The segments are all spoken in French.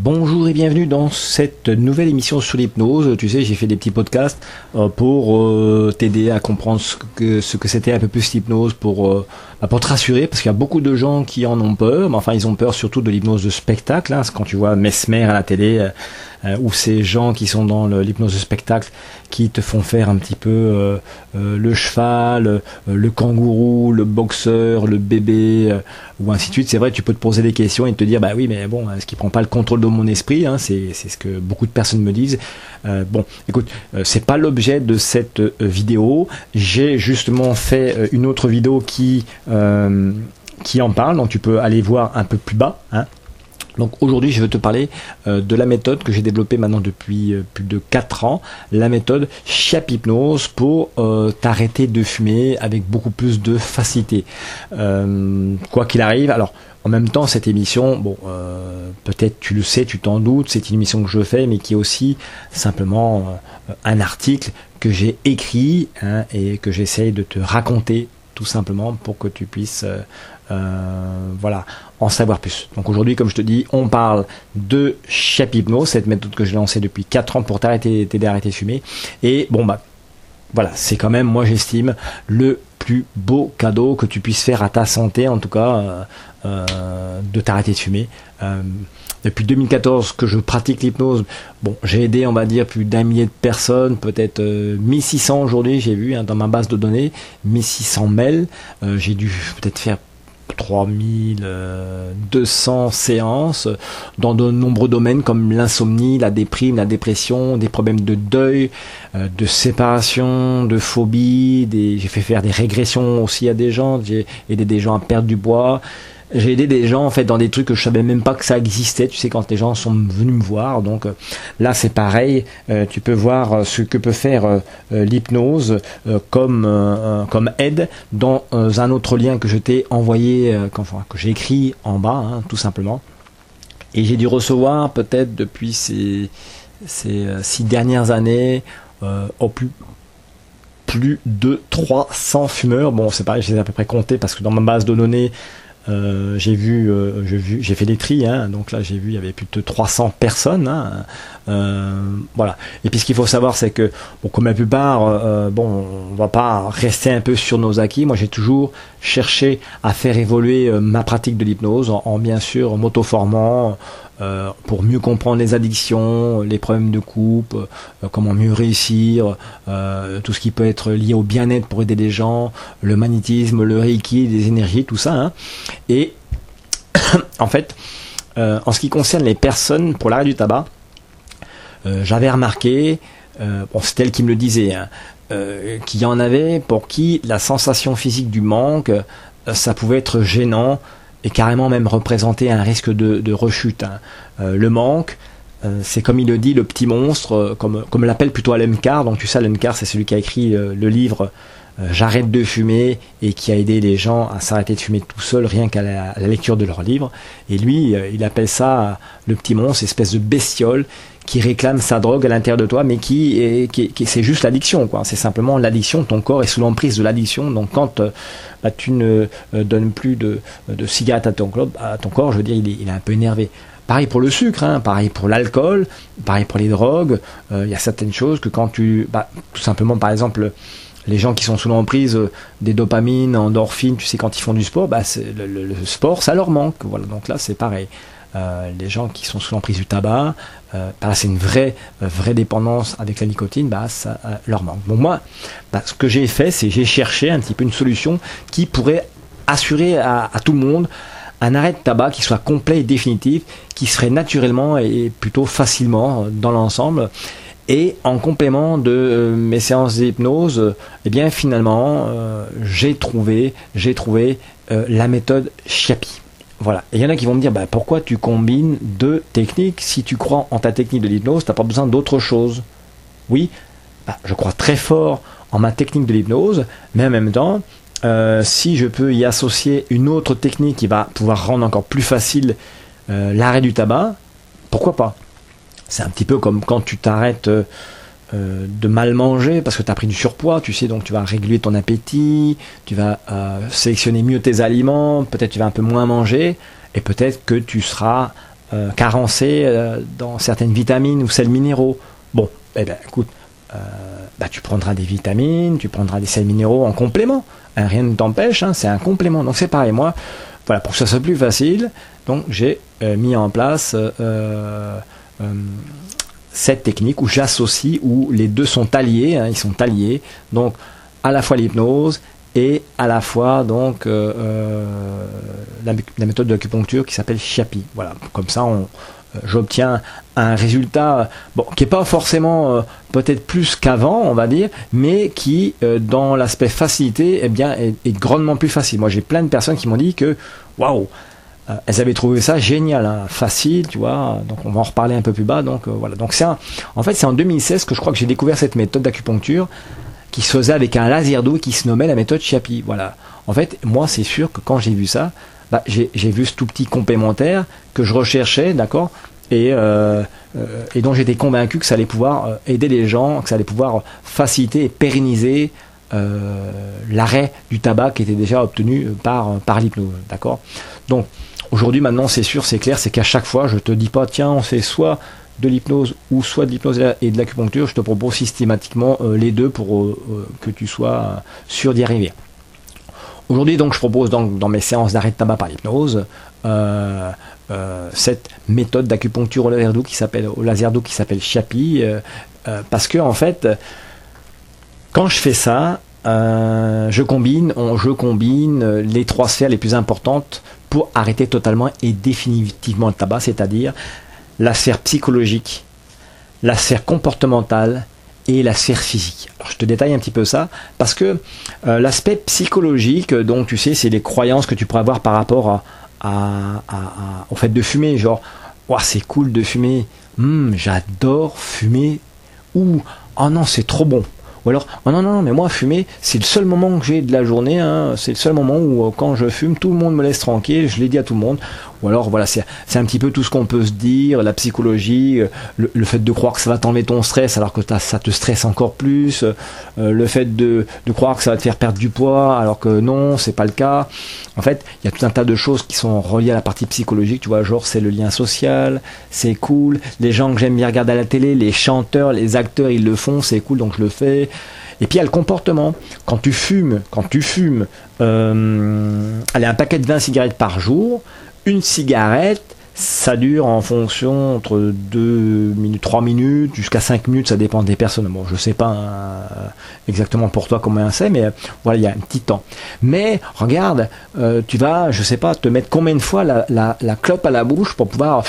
Bonjour et bienvenue dans cette nouvelle émission sur l'hypnose. Tu sais, j'ai fait des petits podcasts euh, pour euh, t'aider à comprendre ce que ce que c'était un peu plus l'hypnose, pour euh, bah, pour te rassurer, parce qu'il y a beaucoup de gens qui en ont peur. Mais enfin, ils ont peur surtout de l'hypnose de spectacle. Hein, quand tu vois Mesmer à la télé ou ces gens qui sont dans l'hypnose de spectacle qui te font faire un petit peu le cheval, le kangourou, le boxeur, le bébé ou ainsi de suite. C'est vrai, tu peux te poser des questions et te dire bah oui, mais bon, est-ce qu'il prend pas le contrôle de mon esprit, hein, c'est ce que beaucoup de personnes me disent. Euh, bon, écoute, euh, c'est pas l'objet de cette euh, vidéo. J'ai justement fait une autre vidéo qui qui en parle, donc tu peux aller voir un peu plus bas. Hein. Donc aujourd'hui, je vais te parler de la méthode que j'ai développée maintenant depuis plus de 4 ans, la méthode Chiap Hypnose pour t'arrêter de fumer avec beaucoup plus de facilité. quoi qu'il arrive, alors en même temps, cette émission, bon, euh, peut-être tu le sais, tu t'en doutes, c'est une émission que je fais, mais qui est aussi simplement euh, un article que j'ai écrit hein, et que j'essaye de te raconter tout simplement pour que tu puisses euh, voilà, en savoir plus. Donc aujourd'hui, comme je te dis, on parle de Chapipno, cette méthode que j'ai lancée depuis 4 ans pour t'arrêter, t'aider à arrêter de fumer. Et bon, bah, voilà, c'est quand même, moi j'estime, le plus beau cadeau que tu puisses faire à ta santé, en tout cas, euh, euh, de t'arrêter de fumer. Euh, depuis 2014 que je pratique l'hypnose, j'ai aidé, on va dire, plus d'un millier de personnes, peut-être 1600 aujourd'hui, j'ai vu hein, dans ma base de données, 1600 mails. j'ai dû peut-être faire 3200 séances dans de nombreux domaines comme l'insomnie, la déprime, la dépression, des problèmes de deuil, euh, de séparation, de phobie. J'ai fait faire des régressions aussi à des gens. J'ai aidé des gens à perdre du bois. J'ai aidé des gens en fait dans des trucs que je savais même pas que ça existait. Tu sais quand les gens sont venus me voir. Donc euh, là c'est pareil. Euh, tu peux voir euh, ce que peut faire l'hypnose comme comme aide dans un autre lien que je t'ai envoyé, que j'ai écrit en bas, hein, tout simplement. Et j'ai dû recevoir peut-être depuis ces, ces six dernières années au plus plus de 300 fumeurs. Bon, c'est pareil, je les ai à peu près comptés parce que dans ma base de données, euh, j'ai vu, euh, vu, j'ai fait des tris, hein, donc là j'ai vu il y avait plus de 300 personnes. Hein, euh, voilà. Et puis ce qu'il faut savoir, c'est que, bon, comme la plupart, bon, on va pas rester un peu sur nos acquis. Moi, j'ai toujours cherché à faire évoluer ma pratique de l'hypnose en, en, bien sûr m'auto-formant, euh, pour mieux comprendre les addictions, les problèmes de couple, euh, comment mieux réussir, euh, tout ce qui peut être lié au bien-être pour aider les gens, le magnétisme, le reiki, les énergies, tout ça. Hein. Et en fait, en ce qui concerne les personnes pour l'arrêt du tabac, j'avais remarqué, c'est elle qui me le disait, hein, qu'il y en avait pour qui la sensation physique du manque, ça pouvait être gênant, et carrément même représenter un risque de, rechute. Hein. Euh, le manque, euh, c'est comme il le dit, le petit monstre, euh, comme, comme l'appelle plutôt Carr. Donc tu sais, Carr, c'est celui qui a écrit le livre J'arrête de fumer et qui a aidé les gens à s'arrêter de fumer tout seul, rien qu'à la, lecture de leur livre. Et lui, il appelle ça le petit monstre, espèce de bestiole qui réclame sa drogue à l'intérieur de toi, mais qui, est, qui, c'est juste l'addiction, quoi. C'est simplement l'addiction. Ton corps est sous l'emprise de l'addiction. Donc quand euh, bah, tu ne euh, donnes plus de, de cigarettes à ton, à ton corps, je veux dire, il est, il est un peu énervé. Pareil pour le sucre, hein, pareil pour l'alcool, pareil pour les drogues. Euh, il y a certaines choses que quand tu, bah, tout simplement, par exemple, les gens qui sont sous l'emprise des dopamines, endorphines, tu sais, quand ils font du sport, bah, le, le, sport, ça leur manque. Voilà, donc là, c'est pareil. Euh, les gens qui sont sous l'emprise du tabac, euh, c'est une vraie, euh, vraie dépendance avec la nicotine, bah, ça leur manque. Bon, moi, bah, ce que j'ai fait, c'est j'ai cherché un petit peu une solution qui pourrait assurer à, tout le monde un arrêt de tabac qui soit complet et définitif, qui serait naturellement et plutôt facilement dans l'ensemble. Et en complément de mes séances d'hypnose, eh bien finalement, j'ai trouvé, j'ai trouvé la méthode Chiapi. Voilà. Et il y en a qui vont me dire, bah, pourquoi tu combines deux techniques Si tu crois en ta technique de l'hypnose, tu n'as pas besoin d'autre chose? Oui, bah, je crois très fort en ma technique de l'hypnose, mais en même temps, euh, si je peux y associer une autre technique qui va pouvoir rendre encore plus facile euh, l'arrêt du tabac, pourquoi pas? C'est un petit peu comme quand tu t'arrêtes euh, euh, de mal manger parce que tu as pris du surpoids, tu sais, donc tu vas réguler ton appétit, tu vas euh, sélectionner mieux tes aliments, peut-être tu vas un peu moins manger, et peut-être que tu seras carencé dans certaines vitamines ou sels minéraux. Bon, eh bien, écoute, bah, tu prendras des vitamines, tu prendras des sels minéraux en complément. Hein, rien ne t'empêche, hein, c'est un complément. Donc c'est pareil, moi, voilà, pour que ça soit plus facile, donc j'ai mis en place cette technique où j'associe, où les deux sont alliés, hein, ils sont alliés, donc à la fois l'hypnose et à la fois donc euh, euh, la, méthode d'acupuncture qui s'appelle Chiapi. Voilà, comme ça euh, j'obtiens un résultat bon, qui n'est pas forcément peut-être plus qu'avant, on va dire, mais qui, dans l'aspect facilité, eh bien, est, est, grandement plus facile. Moi, j'ai plein de personnes qui m'ont dit que, waouh, euh, elles avaient trouvé ça génial, hein, facile, tu vois. Donc on va en reparler un peu plus bas. Donc euh, voilà. Donc c'est en fait c'est en 2016 que je crois que j'ai découvert cette méthode d'acupuncture qui se faisait avec un laser d'eau qui se nommait la méthode Chiapi. Voilà. En fait, moi c'est sûr que quand j'ai vu ça, bah, j'ai vu ce tout petit complémentaire que je recherchais, d'accord, et, euh, et dont j'étais convaincu que ça allait pouvoir aider les gens, que ça allait pouvoir faciliter et pérenniser l'arrêt du tabac qui était déjà obtenu par, par l'hypnose, d'accord. Donc Aujourd'hui, maintenant, c'est sûr, c'est clair, c'est qu'à chaque fois, je te dis pas, tiens, on fait soit de l'hypnose ou soit de l'hypnose et de l'acupuncture, je te propose systématiquement euh, les deux pour euh, euh, que tu sois sûr d'y arriver. Aujourd'hui, donc, je propose donc, dans mes séances d'arrêt de tabac par l'hypnose cette méthode d'acupuncture au laser doux qui s'appelle au laser doux qui s'appelle Chapi, parce que en fait, quand je fais ça, je combine, je combine les trois sphères les plus importantes pour arrêter totalement et définitivement le tabac, c'est-à-dire la sphère psychologique, la sphère comportementale et la sphère physique. Je te détaille un petit peu ça parce que euh, l'aspect psychologique, donc tu sais, c'est les croyances que tu pourrais avoir par rapport à, au fait de fumer, genre, c'est cool de fumer, hmm, j'adore fumer, ou oh non, c'est trop bon. Ou alors, oh non, non, non, mais moi, fumer, c'est le seul moment que j'ai de la journée, hein. c'est le seul moment où, euh, quand je fume, tout le monde me laisse tranquille, je l'ai dit à tout le monde. Ou alors, voilà, c'est un petit peu tout ce qu'on peut se dire, la psychologie, euh, le, fait de croire que ça va t'enlever ton stress alors que ça te stresse encore plus, euh, le fait de, croire que ça va te faire perdre du poids alors que non, c'est pas le cas. En fait, il y a tout un tas de choses qui sont reliées à la partie psychologique, tu vois, genre c'est le lien social, c'est cool, les gens que j'aime bien regarder à la télé, les chanteurs, les acteurs, ils le font, c'est cool, donc je le fais. Et puis il y a le comportement. Quand tu fumes, quand tu fumes, euh, allez, un paquet de 20 cigarettes par jour, une cigarette, ça dure en fonction entre 2 minutes, 3 minutes, jusqu'à 5 minutes, ça dépend des personnes. Bon, je sais pas hein, exactement pour toi comment c'est, mais voilà, il y a un petit temps. Mais regarde, euh, tu vas, je sais pas, te mettre combien de fois la, clope à la bouche pour pouvoir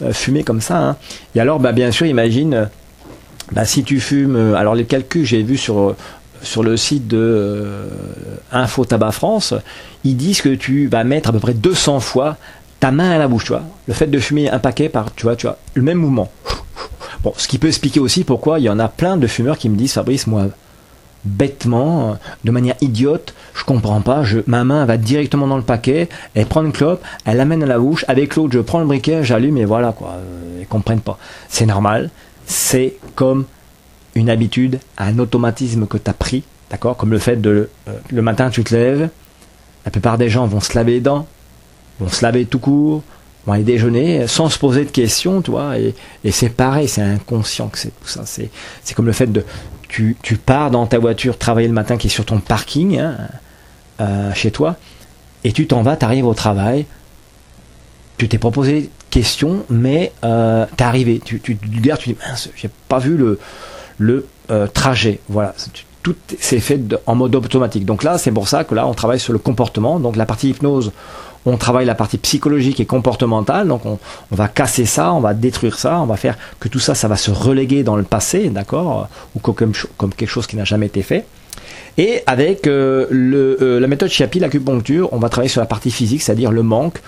euh, fumer comme ça. Hein. Et alors, bah, bien sûr, imagine, bah, si tu fumes, euh, alors les calculs, j'ai vu sur sur le site de Info Tabac France, ils disent que tu vas mettre à peu près 200 fois ta main à la bouche, tu vois. Le fait de fumer un paquet par, tu vois, tu vois, le même mouvement. Bon, ce qui peut expliquer aussi pourquoi il y en a plein de fumeurs qui me disent, Fabrice, moi, bêtement, de manière idiote, je comprends pas, je, ma main va directement dans le paquet, elle prend une clope, elle l'amène à la bouche, avec l'autre, je prends le briquet, j'allume et voilà, quoi. Ils comprennent pas. C'est normal, c'est comme une habitude, un automatisme que tu as pris, d'accord Comme le fait de, euh, le matin, tu te lèves, la plupart des gens vont se laver les dents, vont se laver tout court, vont aller déjeuner sans se poser de questions, tu vois. Et, c'est pareil, c'est inconscient que c'est tout ça. C'est, comme le fait de. Tu, pars dans ta voiture travailler le matin qui est sur ton parking, hein, euh, chez toi, et tu t'en vas, tu arrives au travail, tu t'es proposé question, mais euh, t'es arrivé. Tu, tu, tu, tu dis, mince, j'ai pas vu le, le euh, trajet. Voilà. Tout s'est fait en mode automatique. Donc là, c'est pour ça que là, on travaille sur le comportement. Donc la partie hypnose, on travaille la partie psychologique et comportementale, donc on, va casser ça, on va détruire ça, on va faire que tout ça, ça va se reléguer dans le passé, d'accord, ou comme, quelque chose qui n'a jamais été fait. Et avec euh, euh, la méthode Chiapi, l'acupuncture, on va travailler sur la partie physique, c'est-à-dire le manque,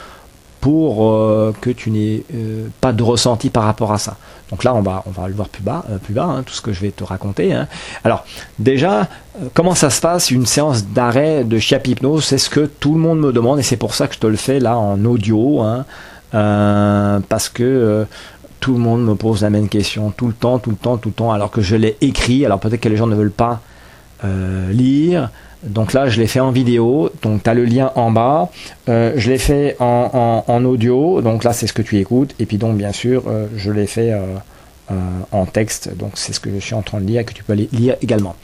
pour euh, que tu n'aies euh, pas de ressenti par rapport à ça. Donc là, on va, on va le voir plus bas, euh, plus bas hein, tout ce que je vais te raconter. Hein. Alors, déjà, comment ça se passe une séance d'arrêt de chiap hypnose? C'est ce que tout le monde me demande et c'est pour ça que je te le fais là en audio, hein, parce que tout le monde me pose la même question tout le temps, tout le temps, tout le temps, alors que je l'ai écrit. Alors peut-être que les gens ne veulent pas lire. Donc là, je l'ai fait en vidéo. Donc tu as le lien en bas. Euh, je l'ai fait en, audio. Donc là, c'est ce que tu écoutes. Et puis donc, bien sûr, euh, je l'ai fait euh, en texte. Donc c'est ce que je suis en train de lire que tu peux aller lire également.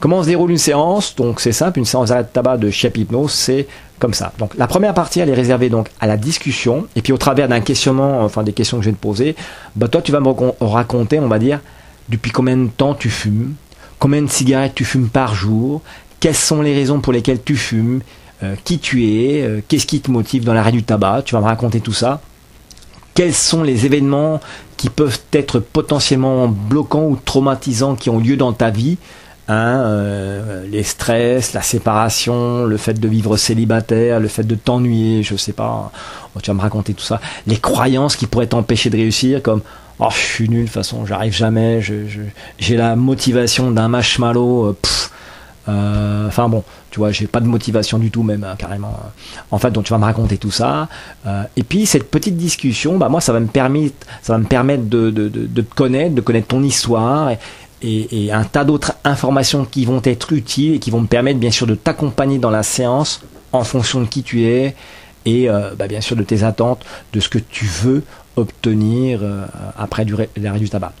Comment se déroule une séance? Donc c'est simple, une séance de tabac de Chiap Hypnose, c'est comme ça. Donc la première partie, elle est réservée donc à la discussion. Et puis au travers d'un questionnement, enfin des questions que je vais te poser, bah toi tu vas me raconter, on va dire, depuis combien de temps tu fumes, combien de cigarettes tu fumes par jour, quelles sont les raisons pour lesquelles tu fumes, euh, qui tu es, euh, qu'est-ce qui te motive dans l'arrêt du tabac, tu vas me raconter tout ça. Quels sont les événements qui peuvent être potentiellement bloquants ou traumatisants qui ont lieu dans ta vie Hein, euh, les stress, la séparation, le fait de vivre célibataire, le fait de t'ennuyer, je sais pas, oh, tu vas me raconter tout ça, les croyances qui pourraient t'empêcher de réussir, comme oh je suis nul, de toute façon j'arrive jamais, j'ai la motivation d'un marshmallow, euh, enfin bon, tu vois, j'ai pas de motivation du tout même hein, carrément. En fait, donc tu vas me raconter tout ça. et puis cette petite discussion, bah moi ça va me permettre, de, te connaître, de connaître ton histoire et, un tas d'autres informations qui vont être utiles et qui vont me permettre bien sûr de t'accompagner dans la séance en fonction de qui tu es et euh, bah, bien sûr de tes attentes, de ce que tu veux obtenir euh, après l'arrêt du tabac.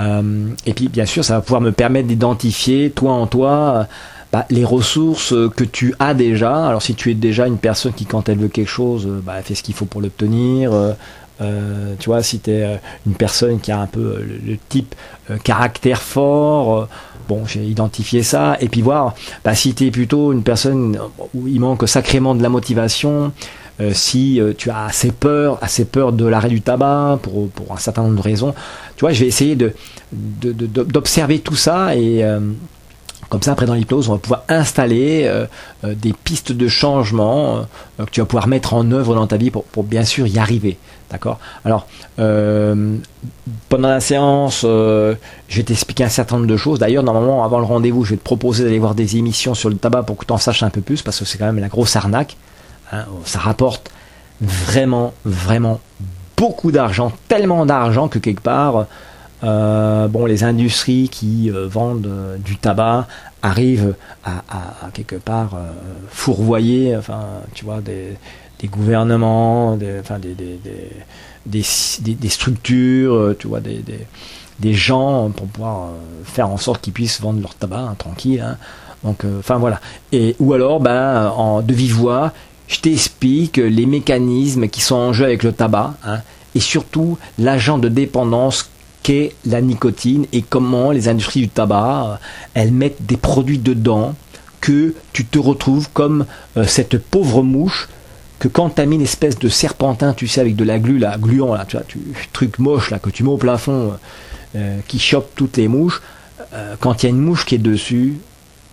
Euh, et puis bien sûr ça va pouvoir me permettre d'identifier toi en toi bah, les ressources que tu as déjà. Alors si tu es déjà une personne qui quand elle veut quelque chose, bah, fait ce qu'il faut pour l'obtenir. Euh, tu vois, si tu es euh, une personne qui a un peu euh, le, type caractère fort, bon, j'ai identifié ça, et puis voir bah, si tu es plutôt une personne où il manque sacrément de la motivation, si tu as assez peur, assez peur de l'arrêt du tabac pour, pour, un certain nombre de raisons, tu vois, je vais essayer de, d'observer tout ça et comme ça, après dans l'hypnose, on va pouvoir installer euh, euh, des pistes de changement euh, que tu vas pouvoir mettre en œuvre dans ta vie pour, bien sûr y arriver. D'accord? Alors, pendant la séance, je vais t'expliquer un certain nombre de choses. D'ailleurs, normalement, avant le rendez-vous, je vais te proposer d'aller voir des émissions sur le tabac pour que tu en saches un peu plus, parce que c'est quand même la grosse arnaque. Hein. ça rapporte vraiment, vraiment beaucoup d'argent, tellement d'argent que quelque part, euh, bon, les industries qui euh, vendent euh, du tabac arrivent à, quelque part fourvoyer, enfin, tu vois, des, gouvernements, des, enfin, des, des, structures, tu vois, des, des, gens pour pouvoir faire en sorte qu'ils puissent vendre leur tabac hein, tranquille. Hein. Donc, enfin voilà. Et ou alors, ben, en de vive voix, je t'explique les mécanismes qui sont en jeu avec le tabac, hein, et surtout l'agent de dépendance qu'est la nicotine et comment les industries du tabac, euh, elles mettent des produits dedans que tu te retrouves comme euh, cette pauvre mouche que quand tu as mis une espèce de serpentin, tu sais, avec de la glu, là, gluant, là, tu vois, truc moche, là, que tu mets au plafond, euh, qui chope toutes les mouches, quand il y a une mouche qui est dessus,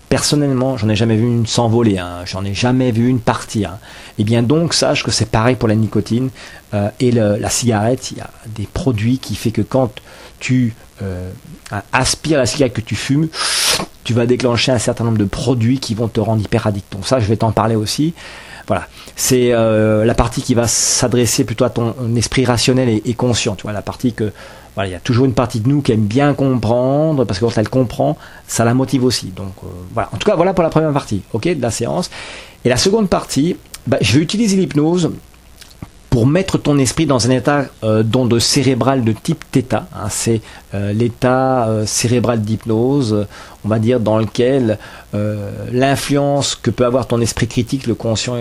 personnellement, j'en ai jamais vu une s'envoler, hein, j'en ai jamais vu une partir. Et eh bien donc, sache que c'est pareil pour la nicotine et la cigarette, il y a des produits qui fait que quand tu euh, aspires la cigarette que tu fumes, tu vas déclencher un certain nombre de produits qui vont te rendre hyper addict. Donc ça, je vais t'en parler aussi. Voilà, c'est euh, la partie qui va s'adresser plutôt à ton esprit rationnel et, conscient. Tu vois, la partie que voilà, il y a toujours une partie de nous qui aime bien comprendre parce que quand elle comprend, ça la motive aussi. Donc euh, voilà. En tout cas, voilà pour la première partie, ok, de la séance. Et la seconde partie, bah, je vais utiliser l'hypnose pour mettre ton esprit dans un état euh, d'onde de type θ. Hein, c'est euh, l'état euh, cérébral d'hypnose, on va dire, dans lequel l'influence que peut avoir ton esprit critique, le conscient,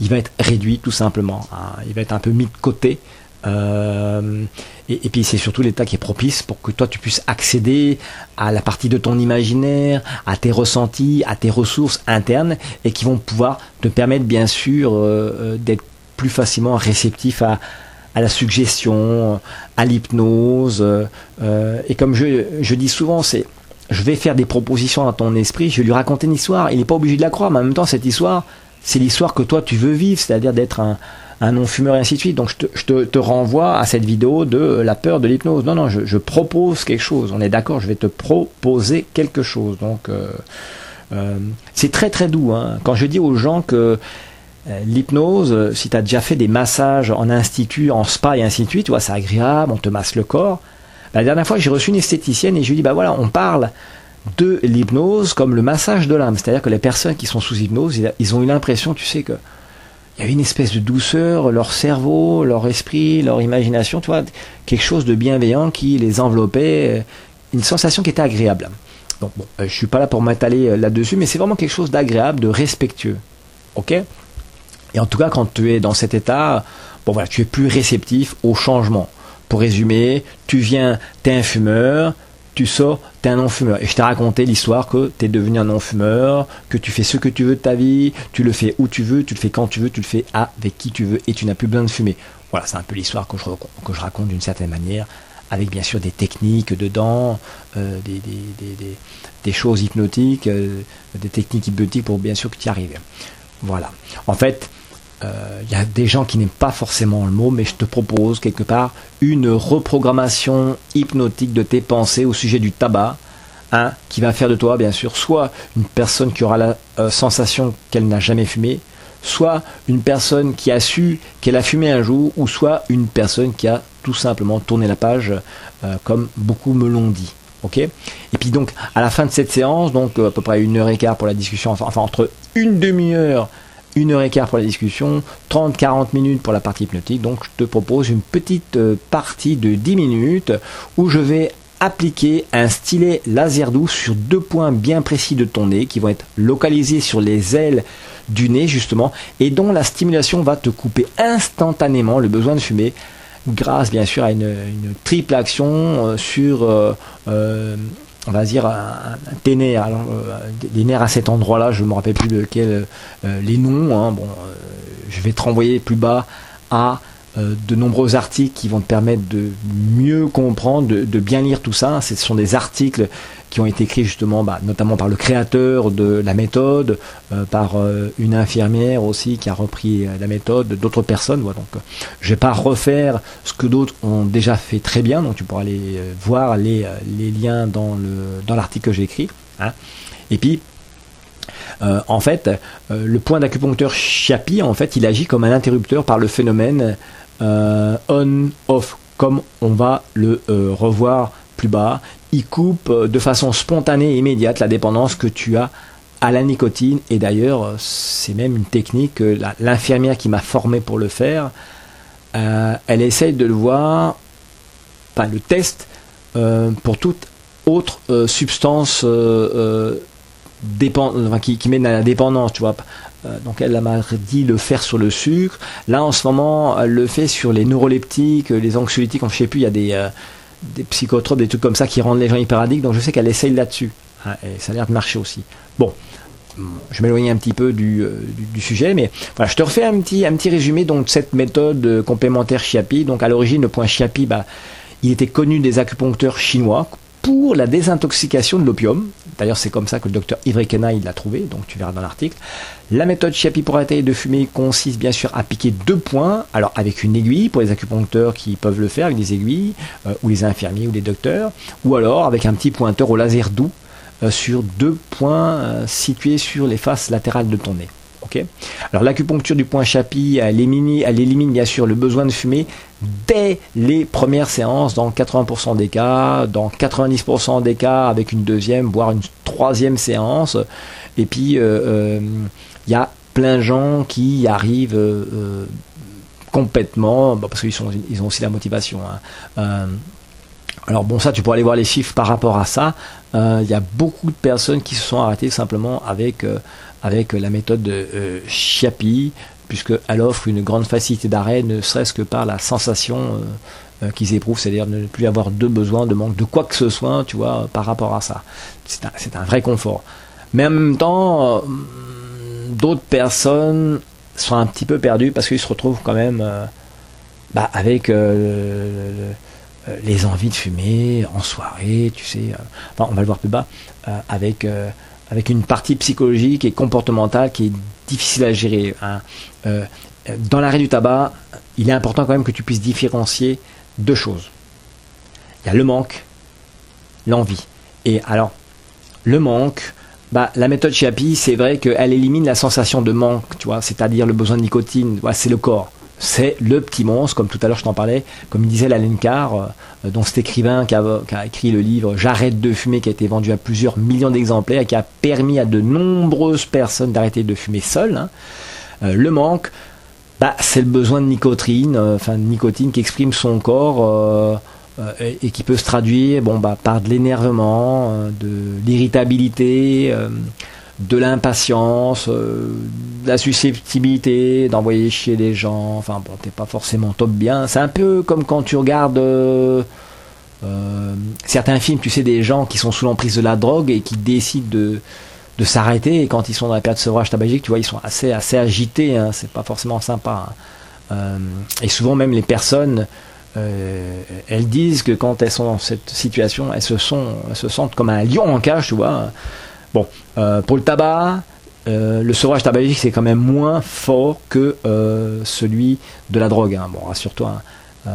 il va être réduit tout simplement. Hein, il va être un peu mis de côté. Et, et, puis c'est surtout l'état qui est propice pour que toi tu puisses accéder à la partie de ton imaginaire, à tes ressentis, à tes ressources internes et qui vont pouvoir te permettre bien sûr d'être plus facilement réceptif à, à la suggestion, à l'hypnose. Euh, et comme je, je dis souvent, c'est je vais faire des propositions à ton esprit, je vais lui raconter une histoire. Il n'est pas obligé de la croire, mais en même temps, cette histoire, c'est l'histoire que toi tu veux vivre, c'est-à-dire d'être un, non-fumeur et ainsi de suite. Donc je, te, renvoie à cette vidéo de la peur de l'hypnose. Non, non, je, propose quelque chose. On est d'accord, je vais te proposer quelque chose. Donc euh, euh, c'est très très doux. Hein. Quand je dis aux gens que euh, l'hypnose, euh, si tu as déjà fait des massages en institut, en spa et ainsi de suite, tu vois, c'est agréable, on te masse le corps. La dernière fois, j'ai reçu une esthéticienne et je lui ai dit, bah voilà, on parle de l'hypnose comme le massage de l'âme. C'est-à-dire que les personnes qui sont sous hypnose, ils ont eu l'impression, tu sais, que il y avait une espèce de douceur, leur cerveau, leur esprit, leur imagination, tu vois, quelque chose de bienveillant qui les enveloppait, une sensation qui était agréable. Donc bon, euh, je suis pas là pour m'étaler euh, là-dessus, mais c'est vraiment quelque chose d'agréable, de respectueux. Ok? Et en tout cas, quand tu es dans cet état, bon voilà, tu es plus réceptif au changement. Pour résumer, tu viens, tu es un fumeur, tu sors, tu es un non-fumeur. Et je t'ai raconté l'histoire que tu es devenu un non-fumeur, que tu fais ce que tu veux de ta vie, tu le fais où tu veux, tu le fais quand tu veux, tu le fais avec qui tu veux et tu n'as plus besoin de fumer. Voilà, c'est un peu l'histoire que je, que je raconte d'une certaine manière, avec bien sûr des techniques dedans, euh, des, des, choses hypnotiques, euh, des techniques hypnotiques pour bien sûr que tu y arrives. Voilà. En fait, il euh, y a des gens qui n'aiment pas forcément le mot, mais je te propose quelque part une reprogrammation hypnotique de tes pensées au sujet du tabac, hein, qui va faire de toi, bien sûr, soit une personne qui aura la euh, sensation qu'elle n'a jamais fumé, soit une personne qui a su qu'elle a fumé un jour, ou soit une personne qui a tout simplement tourné la page, euh, comme beaucoup me l'ont dit. Et puis donc, à la fin de cette séance, donc à peu près une heure et quart pour la discussion, enfin entre une demi-heure une heure et quart pour la discussion, 30-40 minutes pour la partie hypnotique. Donc je te propose une petite euh, partie de 10 minutes où je vais appliquer un stylet laser doux sur deux points bien précis de ton nez qui vont être localisés sur les ailes du nez justement et dont la stimulation va te couper instantanément le besoin de fumer grâce bien sûr à une, triple action euh, sur euh, on va dire, un, nerfs, alors, euh, des nerfs à cet endroit-là, je ne me rappelle plus de euh, les noms. Hein, bon, euh, je vais te renvoyer plus bas à de nombreux articles qui vont te permettre de mieux comprendre, de bien lire tout ça. Ce sont des articles qui ont été écrits justement, bah, notamment par le créateur de la méthode, euh, par euh, une infirmière aussi qui a repris euh, la méthode, d'autres personnes. Voilà, donc, je vais pas refaire ce que d'autres ont déjà fait très bien, donc tu pourras aller voir les, liens dans l'article que j'ai écrit. Hein. Et puis en fait, le point d'acupuncteur Chiapi, en fait, il agit comme un interrupteur par le phénomène on-off, comme on va le revoir plus bas il coupe euh, de façon spontanée et immédiate la dépendance que tu as à la nicotine. Et d'ailleurs, euh, c'est même une technique que l'infirmière qui m'a formé pour le faire, euh, elle essaye de le voir, enfin le test, pour toute autre substance qui, qui, mène à la dépendance, tu vois. donc elle m'a dit le faire sur le sucre. Là en ce moment, elle le fait sur les neuroleptiques, les anxiolytiques. Je ne sais plus, il y a des des psychotropes, des trucs comme ça qui rendent les gens hyper addicts. Donc je sais qu'elle essaye là-dessus. Hein, et ça a l'air de marcher aussi. Bon, je m'éloigne un petit peu du, euh, du, sujet, mais voilà, je te refais un petit, résumé de cette méthode euh, complémentaire Chiapi. Donc à l'origine, le point Chiapi, bah, il était connu des acupuncteurs chinois pour la désintoxication de l'opium. D'ailleurs, c'est comme ça que le docteur Ivry il l'a trouvé, donc tu verras dans l'article. La méthode Chiapi pour arrêter de fumer consiste bien sûr à piquer deux points, alors avec une aiguille pour les acupuncteurs qui peuvent le faire avec des aiguilles, euh, ou les infirmiers ou les docteurs, ou alors avec un petit pointeur au laser doux euh, sur deux points euh, situés sur les faces latérales de ton nez. Alors l'acupuncture du point Chapi, elle élimine, elle élimine bien sûr le besoin de fumer dès les premières séances, dans 80% des cas, dans 90% des cas avec une deuxième, voire une troisième séance. Et puis il euh, euh, y a plein de gens qui arrivent euh, complètement, bah, parce qu'ils ils ont aussi la motivation. Hein. alors bon, ça, tu pourras aller voir les chiffres par rapport à ça. Il y a beaucoup de personnes qui se sont arrêtées simplement avec avec la méthode de euh, Chiapi, puisqu'elle offre une grande facilité d'arrêt, ne serait-ce que par la sensation euh, euh, qu'ils éprouvent, c'est-à-dire ne plus avoir de besoin, de manque de quoi que ce soit, tu vois, par rapport à ça. C'est un, vrai confort. Mais en même temps, d'autres personnes sont un petit peu perdues parce qu'ils se retrouvent quand même bah, avec les envies de fumer en soirée, tu sais. enfin, on va le voir plus bas, avec avec une partie psychologique et comportementale qui est difficile à gérer. Hein. Euh, dans l'arrêt du tabac, il est important quand même que tu puisses différencier deux choses. Il y a le manque, l'envie. Et alors, le manque, bah, la méthode Chiapi, c'est vrai qu'elle élimine la sensation de manque, tu vois, c'est-à-dire le besoin de nicotine, c'est le corps. C'est le petit monstre, comme tout à l'heure je t'en parlais, comme disait Lalen Carr, euh, dont cet écrivain qui a, écrit le livre J'arrête de fumer, qui a été vendu à plusieurs millions d'exemplaires, et qui a permis à de nombreuses personnes d'arrêter de fumer seules. Hein. Euh, le manque, bah, c'est le besoin de nicotine, euh, enfin de nicotine qui exprime son corps et, qui peut se traduire bon, bah, par de l'énervement, de l'irritabilité de l'impatience, euh, de la susceptibilité d'envoyer chier les gens. Enfin bon, t'es pas forcément top bien. C'est un peu comme quand tu regardes euh, euh, certains films, tu sais, des gens qui sont sous l'emprise de la drogue et qui décident de, s'arrêter. Et quand ils sont dans la période de sevrage tabagique, tu vois, ils sont assez, assez agités. Hein, c'est pas forcément sympa. Hein. et souvent même les personnes. elles disent que quand elles sont dans cette situation, elles se, elles se sentent comme un lion en cage, tu vois Bon, euh, pour le tabac, euh, le sevrage tabagique c'est quand même moins fort que euh, celui de la drogue. Hein. Bon, rassure-toi. Hein.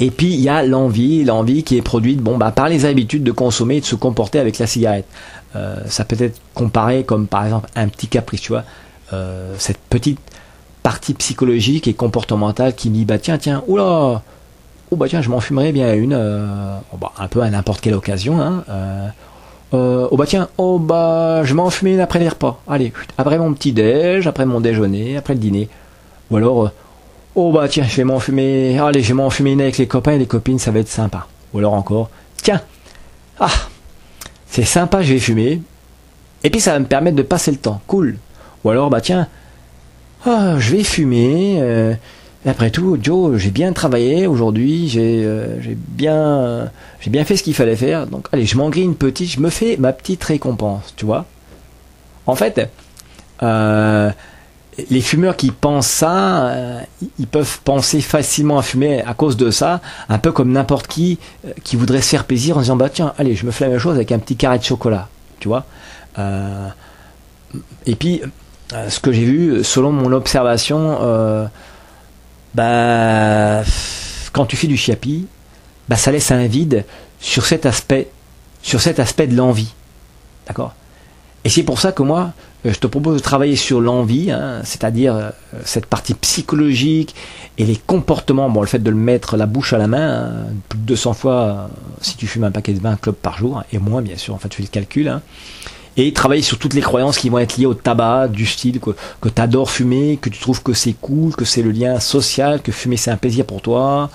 et puis il y a l'envie, l'envie qui est produite bon, bah, par les habitudes de consommer et de se comporter avec la cigarette. ça peut être comparé comme par exemple un petit caprice, tu vois. cette petite partie psychologique et comportementale qui dit bah tiens tiens oula oh bah tiens je m'en fumerais bien une bah, un peu à n'importe quelle occasion hein, euh, oh bah tiens, oh bah je m'en fumer une après les repas. Allez, après mon petit déj, après mon déjeuner, après le dîner. Ou alors, euh, oh bah tiens, je vais m'en fumer. Allez, je vais m'en fumer une avec les copains et les copines, ça va être sympa. Ou alors encore, tiens, ah, c'est sympa, je vais fumer. Et puis ça va me permettre de passer le temps, cool. Ou alors bah tiens, ah, je vais fumer. Euh, après tout, Joe, j'ai bien travaillé aujourd'hui, j'ai euh, bien, bien fait ce qu'il fallait faire. Donc, allez, je m'en grille une petite, je me fais ma petite récompense, tu vois. En fait, euh, les fumeurs qui pensent ça, euh, ils peuvent penser facilement à fumer à cause de ça, un peu comme n'importe qui qui voudrait se faire plaisir en disant bah tiens, allez, je me fais la même chose avec un petit carré de chocolat, tu vois. et puis, ce que j'ai vu, selon mon observation bah, quand tu fais du chiapi, bah, ça laisse un vide sur cet aspect, sur cet aspect de l'envie. D'accord? Et c'est pour ça que moi, euh, je te propose de travailler sur l'envie, hein, c'est-à-dire euh, cette partie psychologique et les comportements. Bon, le fait de le mettre la bouche à la main, hein, plus de 200 fois euh, si tu fumes un paquet de 20 clubs par jour, hein, et moins bien sûr, en fait, tu fais le calcul. Et travailler sur toutes les croyances qui vont être liées au tabac, du style que, que tu adores fumer, que tu trouves que c'est cool, que c'est le lien social, que fumer c'est un plaisir pour toi,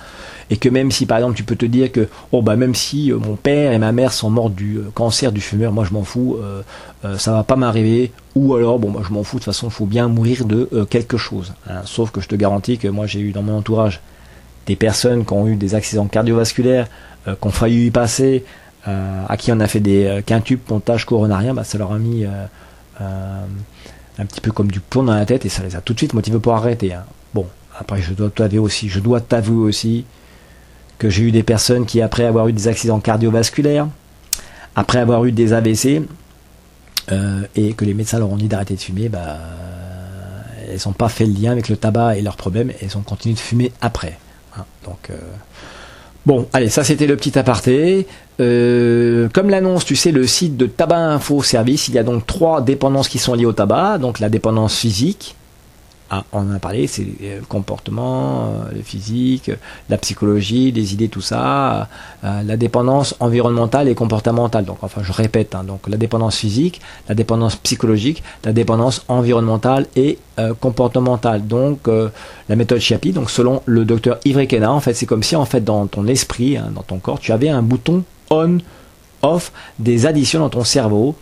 et que même si par exemple tu peux te dire que oh bah même si euh, mon père et ma mère sont morts du euh, cancer du fumeur, moi je m'en fous, euh, euh, ça va pas m'arriver, ou alors bon moi je m'en fous de toute façon, faut bien mourir de quelque chose. Hein. Sauf que je te garantis que moi j'ai eu dans mon entourage des personnes qui ont eu des accidents cardiovasculaires, qui ont failli y passer, à qui on a fait des euh, quintuples, pontage coronarien, bah, ça leur a mis euh, un petit peu comme du plomb dans la tête et ça les a tout de suite motivés pour arrêter. Hein. Bon, après je dois t'avouer aussi, je dois t'avouer aussi que j'ai eu des personnes qui après avoir eu des accidents cardiovasculaires, après avoir eu des AVC, et que les médecins leur ont dit d'arrêter de fumer, bah, elles n'ont pas fait le lien avec le tabac et leurs problèmes, et elles ont continué de fumer après. Hein. Donc Bon, allez, ça c'était le petit aparté. Euh, comme l'annonce, tu sais, le site de Tabac Info Service, il y a donc trois dépendances qui sont liées au tabac. Donc la dépendance physique, ah, on en a parlé, c'est le comportement, euh, le physique, la psychologie, les idées, tout ça, euh, la dépendance environnementale et comportementale. Donc, enfin, je répète, hein, donc la dépendance physique, la dépendance psychologique, la dépendance environnementale et euh, comportementale. Donc, la méthode Chiapi, donc selon le docteur Yves en fait, c'est comme si en fait dans ton esprit, hein, dans ton corps, tu avais un bouton on, off, des additions dans ton cerveau.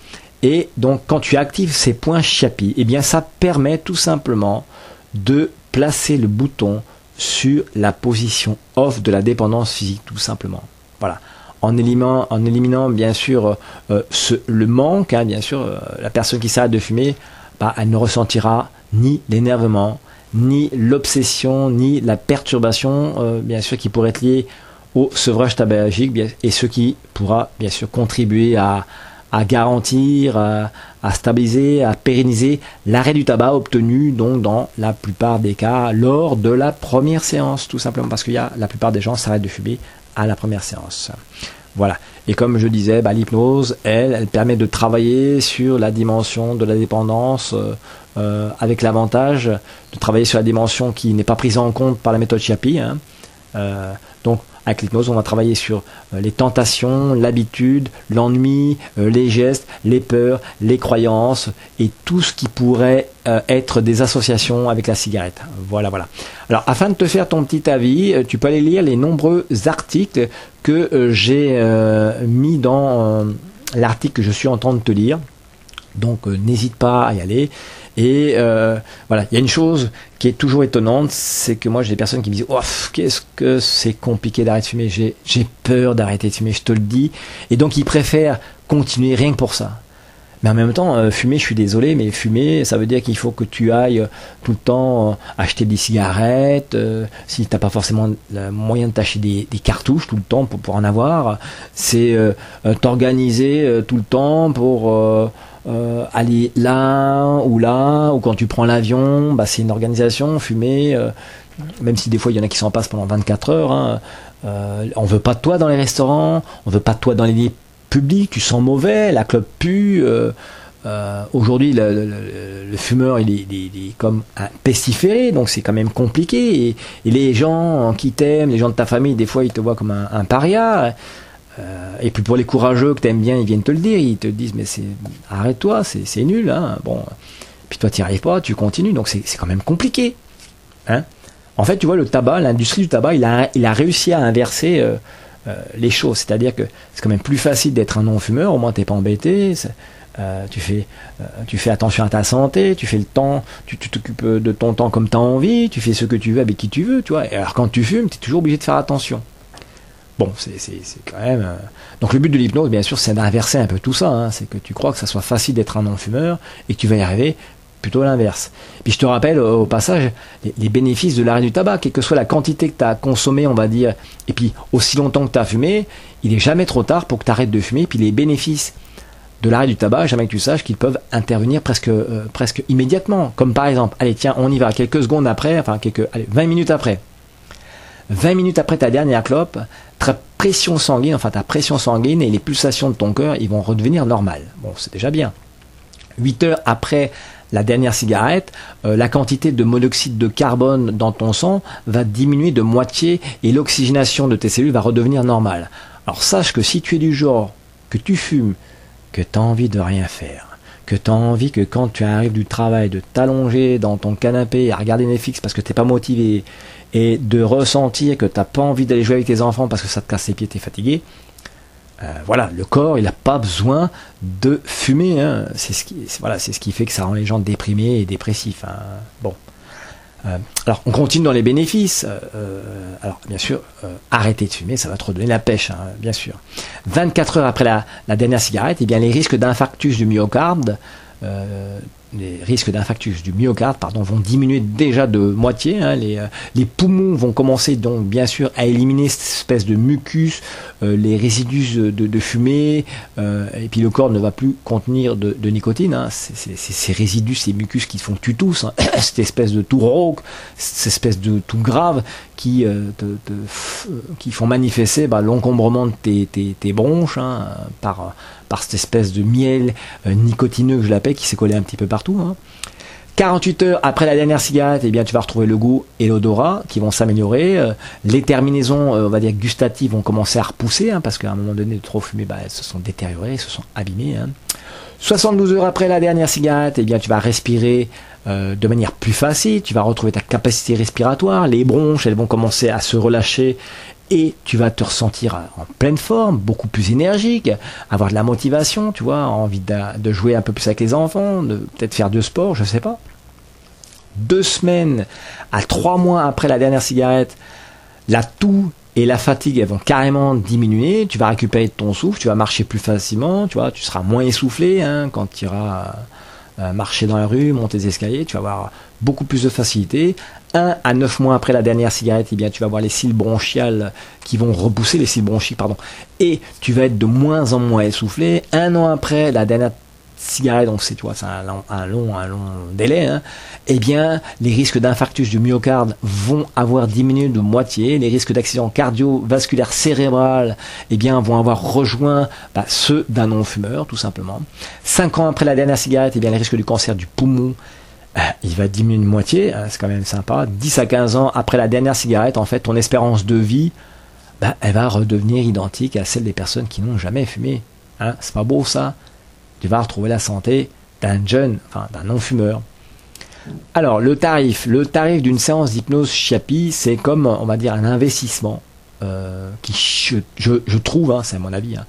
Et donc, quand tu actives ces points Chiapi, eh bien, ça permet tout simplement de placer le bouton sur la position off de la dépendance physique, tout simplement. Voilà. En éliminant, en éliminant bien sûr euh, le manque, hein, bien sûr, euh, la personne qui s'arrête de fumer, bah, elle ne ressentira ni l'énervement, ni l'obsession, ni la perturbation, euh, bien sûr, qui pourrait être liée au sevrage tabagique, et ce qui pourra bien sûr contribuer à, à garantir, à, stabiliser, à pérenniser l'arrêt du tabac obtenu donc dans la plupart des cas lors de la première séance, tout simplement parce qu'il y a la plupart des gens s'arrêtent de fumer à la première séance. Voilà. Et comme je disais, bah, l'hypnose, elle, elle permet de travailler sur la dimension de la dépendance euh, avec l'avantage de travailler sur la dimension qui n'est pas prise en compte par la méthode Chiapi. Hein. donc, avec l'hypnose, on va travailler sur euh, les tentations, l'habitude, l'ennui, euh, les gestes, les peurs, les croyances et tout ce qui pourrait euh, être des associations avec la cigarette. Voilà, voilà. Alors, afin de te faire ton petit avis, tu peux aller lire les nombreux articles que j'ai mis dans l'article que je suis en train de te lire. Donc, n'hésite pas à y aller. Et euh, voilà, il y a une chose qui est toujours étonnante, c'est que moi j'ai des personnes qui me disent oh, qu'est-ce que c'est compliqué d'arrêter de fumer, j'ai, peur d'arrêter de fumer, je te le dis. Et donc ils préfèrent continuer rien que pour ça. Mais en même temps, euh, fumer, je suis désolé, mais fumer, ça veut dire qu'il faut que tu ailles euh, tout le temps acheter des cigarettes, si tu n'as pas forcément le moyen de t'acheter des, des, cartouches tout le temps pour, pour en avoir. C'est t'organiser tout le temps pour euh, aller là ou là, ou quand tu prends l'avion, bah, c'est une organisation, fumer, euh, même si des fois il y en a qui s'en passent pendant 24 heures. Hein, euh, on veut pas de toi dans les restaurants, on veut pas de toi dans les lieux publics, tu sens mauvais, la clope pue. Aujourd'hui, le, fumeur, il est, comme pestiféré, donc c'est quand même compliqué. Et, les gens qui t'aiment, les gens de ta famille, des fois, ils te voient comme un paria. Euh, et puis pour les courageux que t'aimes bien, ils viennent te le dire, ils te disent mais c'est arrête-toi, c'est nul, hein. Bon, puis toi t'y arrives pas, tu continues, donc c'est quand même compliqué, hein. En fait, tu vois, le tabac, l'industrie du tabac, il a, réussi à inverser euh, euh, les choses, c'est-à-dire que c'est quand même plus facile d'être un non-fumeur, au moins t'es pas embêté. tu fais, attention à ta santé, tu fais le temps, tu t'occupes de ton temps comme tu as envie, tu fais ce que tu veux avec qui tu veux, tu vois. Et alors quand tu fumes, tu es toujours obligé de faire attention. Bon, c'est quand même. Euh, donc le but de l'hypnose, bien sûr, c'est d'inverser un peu tout ça. Hein. C'est que tu crois que ça soit facile d'être un non-fumeur et que tu vas y arriver plutôt l'inverse. Puis je te rappelle au passage les, bénéfices de l'arrêt du tabac, quelle que soit la quantité que tu as consommé, on va dire, et puis aussi longtemps que tu as fumé, il est jamais trop tard pour que tu arrêtes de fumer. Puis les bénéfices de l'arrêt du tabac, jamais que tu saches qu'ils peuvent intervenir presque, euh, presque immédiatement. Comme par exemple, allez tiens, on y va, quelques secondes après, enfin quelques, allez, 20 minutes après. 20 minutes après ta dernière clope, ta pression sanguine, enfin ta pression sanguine et les pulsations de ton cœur, ils vont redevenir normales. Bon, c'est déjà bien. 8 heures après la dernière cigarette, euh, la quantité de monoxyde de carbone dans ton sang va diminuer de moitié et l'oxygénation de tes cellules va redevenir normale. Alors sache que si tu es du genre que tu fumes, que tu as envie de rien faire, que tu as envie que quand tu arrives du travail de t'allonger dans ton canapé à regarder Netflix parce que tu n'es pas motivé et de ressentir que tu n'as pas envie d'aller jouer avec tes enfants parce que ça te casse les pieds, tu es fatigué, euh, voilà, le corps, il n'a pas besoin de fumer. Hein. C'est ce qui, fait que ça rend les gens déprimés et dépressifs. Hein. Bon. Euh, alors, on continue dans les bénéfices. Euh, alors, bien sûr, arrêter de fumer, ça va te redonner la pêche, hein, bien sûr. 24 heures après la, la dernière cigarette, eh bien, les risques d'infarctus du myocarde les risques d'infarctus du myocarde pardon, vont diminuer déjà de moitié. Hein. les, euh, les, poumons vont commencer donc bien sûr à éliminer cette espèce de mucus, euh, les résidus de, fumée, euh, et puis le corps ne va plus contenir de, nicotine. Hein. Ces résidus, ces mucus qui font que tu hein. cette espèce de tout rauque, cette espèce de tout grave qui, qui font manifester bah, l'encombrement de tes, tes, bronches par par cette espèce de miel nicotineux que je l'appelle, qui s'est collé un petit peu partout. 48 hein. heures après la dernière cigarette, eh bien, tu vas retrouver le goût et l'odorat qui vont s'améliorer. Euh, les terminaisons, euh, on va dire gustatives, vont commencer à repousser hein, parce qu'à un moment donné, de trop fumer, bah, elles se sont détériorées, se sont abîmées. 72 hein. heures après la dernière cigarette, eh bien, tu vas respirer de manière plus facile, tu vas retrouver ta capacité respiratoire, les bronches, elles vont commencer à se relâcher et tu vas te ressentir en pleine forme, beaucoup plus énergique, avoir de la motivation, tu vois, envie de, jouer un peu plus avec les enfants, de peut-être faire du sport, je sais pas. Deux semaines à trois mois après la dernière cigarette, la toux et la fatigue elles vont carrément diminuer, tu vas récupérer ton souffle, tu vas marcher plus facilement, tu vois, tu seras moins essoufflé hein, quand tu iras euh, marcher dans la rue, monter les escaliers, tu vas avoir beaucoup plus de facilité. Un à 9 mois après la dernière cigarette, eh bien, tu vas avoir les cils bronchiales qui vont repousser les cils bronchiques, pardon, et tu vas être de moins en moins essoufflé. Un an après la dernière cigarette, donc c'est, tu c'est un, long, un délai, hein, eh bien, les risques d'infarctus du myocarde vont avoir diminué de moitié, les risques d'accident cardiovasculaire cérébral, eh bien, vont avoir rejoint bah, ceux d'un non-fumeur, tout simplement. Cinq ans après la dernière cigarette, eh bien, les risques du cancer du poumon il va diminuer de moitié, hein, c'est quand même sympa. 10 à 15 ans après la dernière cigarette, en fait, ton espérance de vie, bah, elle va redevenir identique à celle des personnes qui n'ont jamais fumé. Hein, c'est pas beau ça Tu vas retrouver la santé d'un jeune, enfin d'un non-fumeur. Alors, le tarif. Le tarif d'une séance d'hypnose Chiapi, c'est comme, on va dire, un investissement euh, qui, je, trouve, hein, c'est mon avis, hein,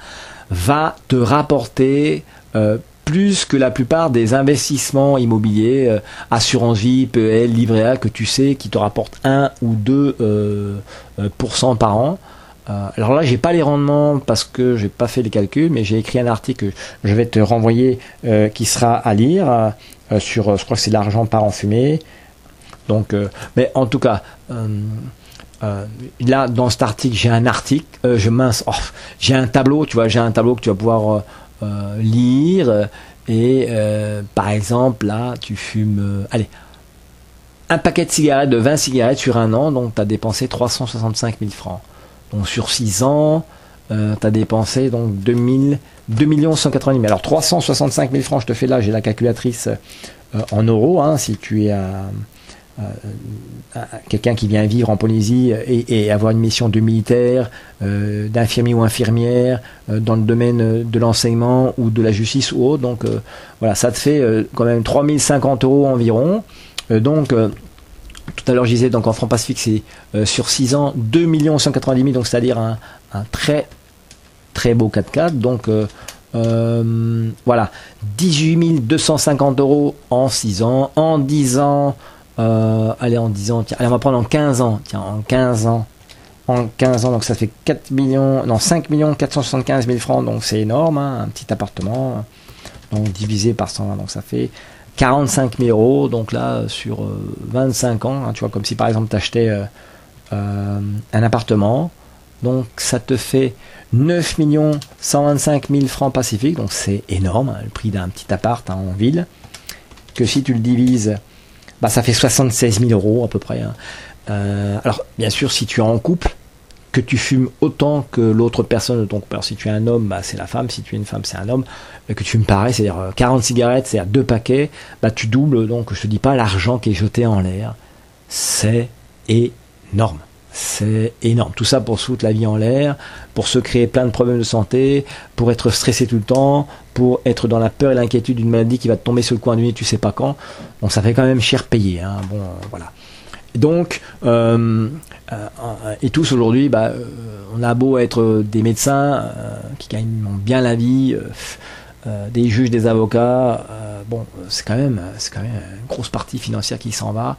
va te rapporter euh, plus que la plupart des investissements immobiliers, euh, assurance vie, PEL, livret A, que tu sais, qui te rapportent 1 ou 2% par an. alors là, j'ai pas les rendements parce que j'ai pas fait les calculs, mais j'ai écrit un article que je vais te renvoyer qui sera à lire sur, je crois que c'est l'argent par en fumée. Donc, mais en tout cas, euh, là, dans cet article, j'ai un article, euh, je mince, oh, j'ai un tableau, tu vois, j'ai un tableau que tu vas pouvoir euh, lire. Et par exemple, là, tu fumes, allez, un paquet de cigarettes, de 20 cigarettes sur un an, donc tu as dépensé 365 000 francs. Donc sur 6 ans, tu as dépensé donc 2000, 2 190 000. Alors 365 000 francs, je te fais là, j'ai la calculatrice en euros, hein, si tu es à euh, euh, quelqu'un qui vient vivre en Polynésie et, avoir une mission de militaire, euh, d'infirmier ou infirmière, dans le domaine de l'enseignement ou de la justice ou autre. Donc voilà, ça te fait quand même 3050 euros environ. donc tout à l'heure je disais, donc en francs Pacifique, c'est sur 6 ans 2 190 000, donc c'est-à-dire un, un, très très beau 4x4. Donc voilà, 18 250 euros en 6 ans. En 10 ans, euh, allez, en 10 ans, tiens, allez, on va prendre en 15 ans, tiens, en 15 ans. En 15 ans, donc ça fait 4 millions, non, 5 millions 475 000 francs, donc c'est énorme, hein, un petit appartement, donc divisé par 120, donc ça fait 45 000 euros, donc là, sur 25 euh, ans, hein, tu vois, comme si par exemple tu achetais euh, un appartement, donc ça te fait 9 125 000 francs pacifiques, donc c'est énorme, hein, le prix d'un petit appart en ville, que si tu le divises bah, ça fait 76 000 euros à peu près. Hein. Euh, alors, bien sûr, si tu es en couple, que tu fumes autant que l'autre personne de ton couple. Si tu es un homme, bah, c'est la femme. Si tu es une femme, c'est un homme. Que tu fumes pareil, c'est-à-dire 40 euh, cigarettes, c'est-à-dire deux paquets, bah, tu doubles. Donc, je te dis pas l'argent qui est jeté en l'air. C'est énorme. C'est énorme. Tout ça pour se foutre la vie en l'air, pour se créer plein de problèmes de santé, pour être stressé tout le temps, pour être dans la peur et l'inquiétude d'une maladie qui va te tomber sur le coin du nez, tu sais pas quand. Bon, ça fait quand même cher payer. Hein. Bon, voilà. Donc, euh, euh, et tous aujourd'hui, bah, euh, on a beau être des médecins qui gagnent bien la vie, des juges, des avocats, bon, c'est quand même, c'est quand même une grosse partie financière qui s'en va.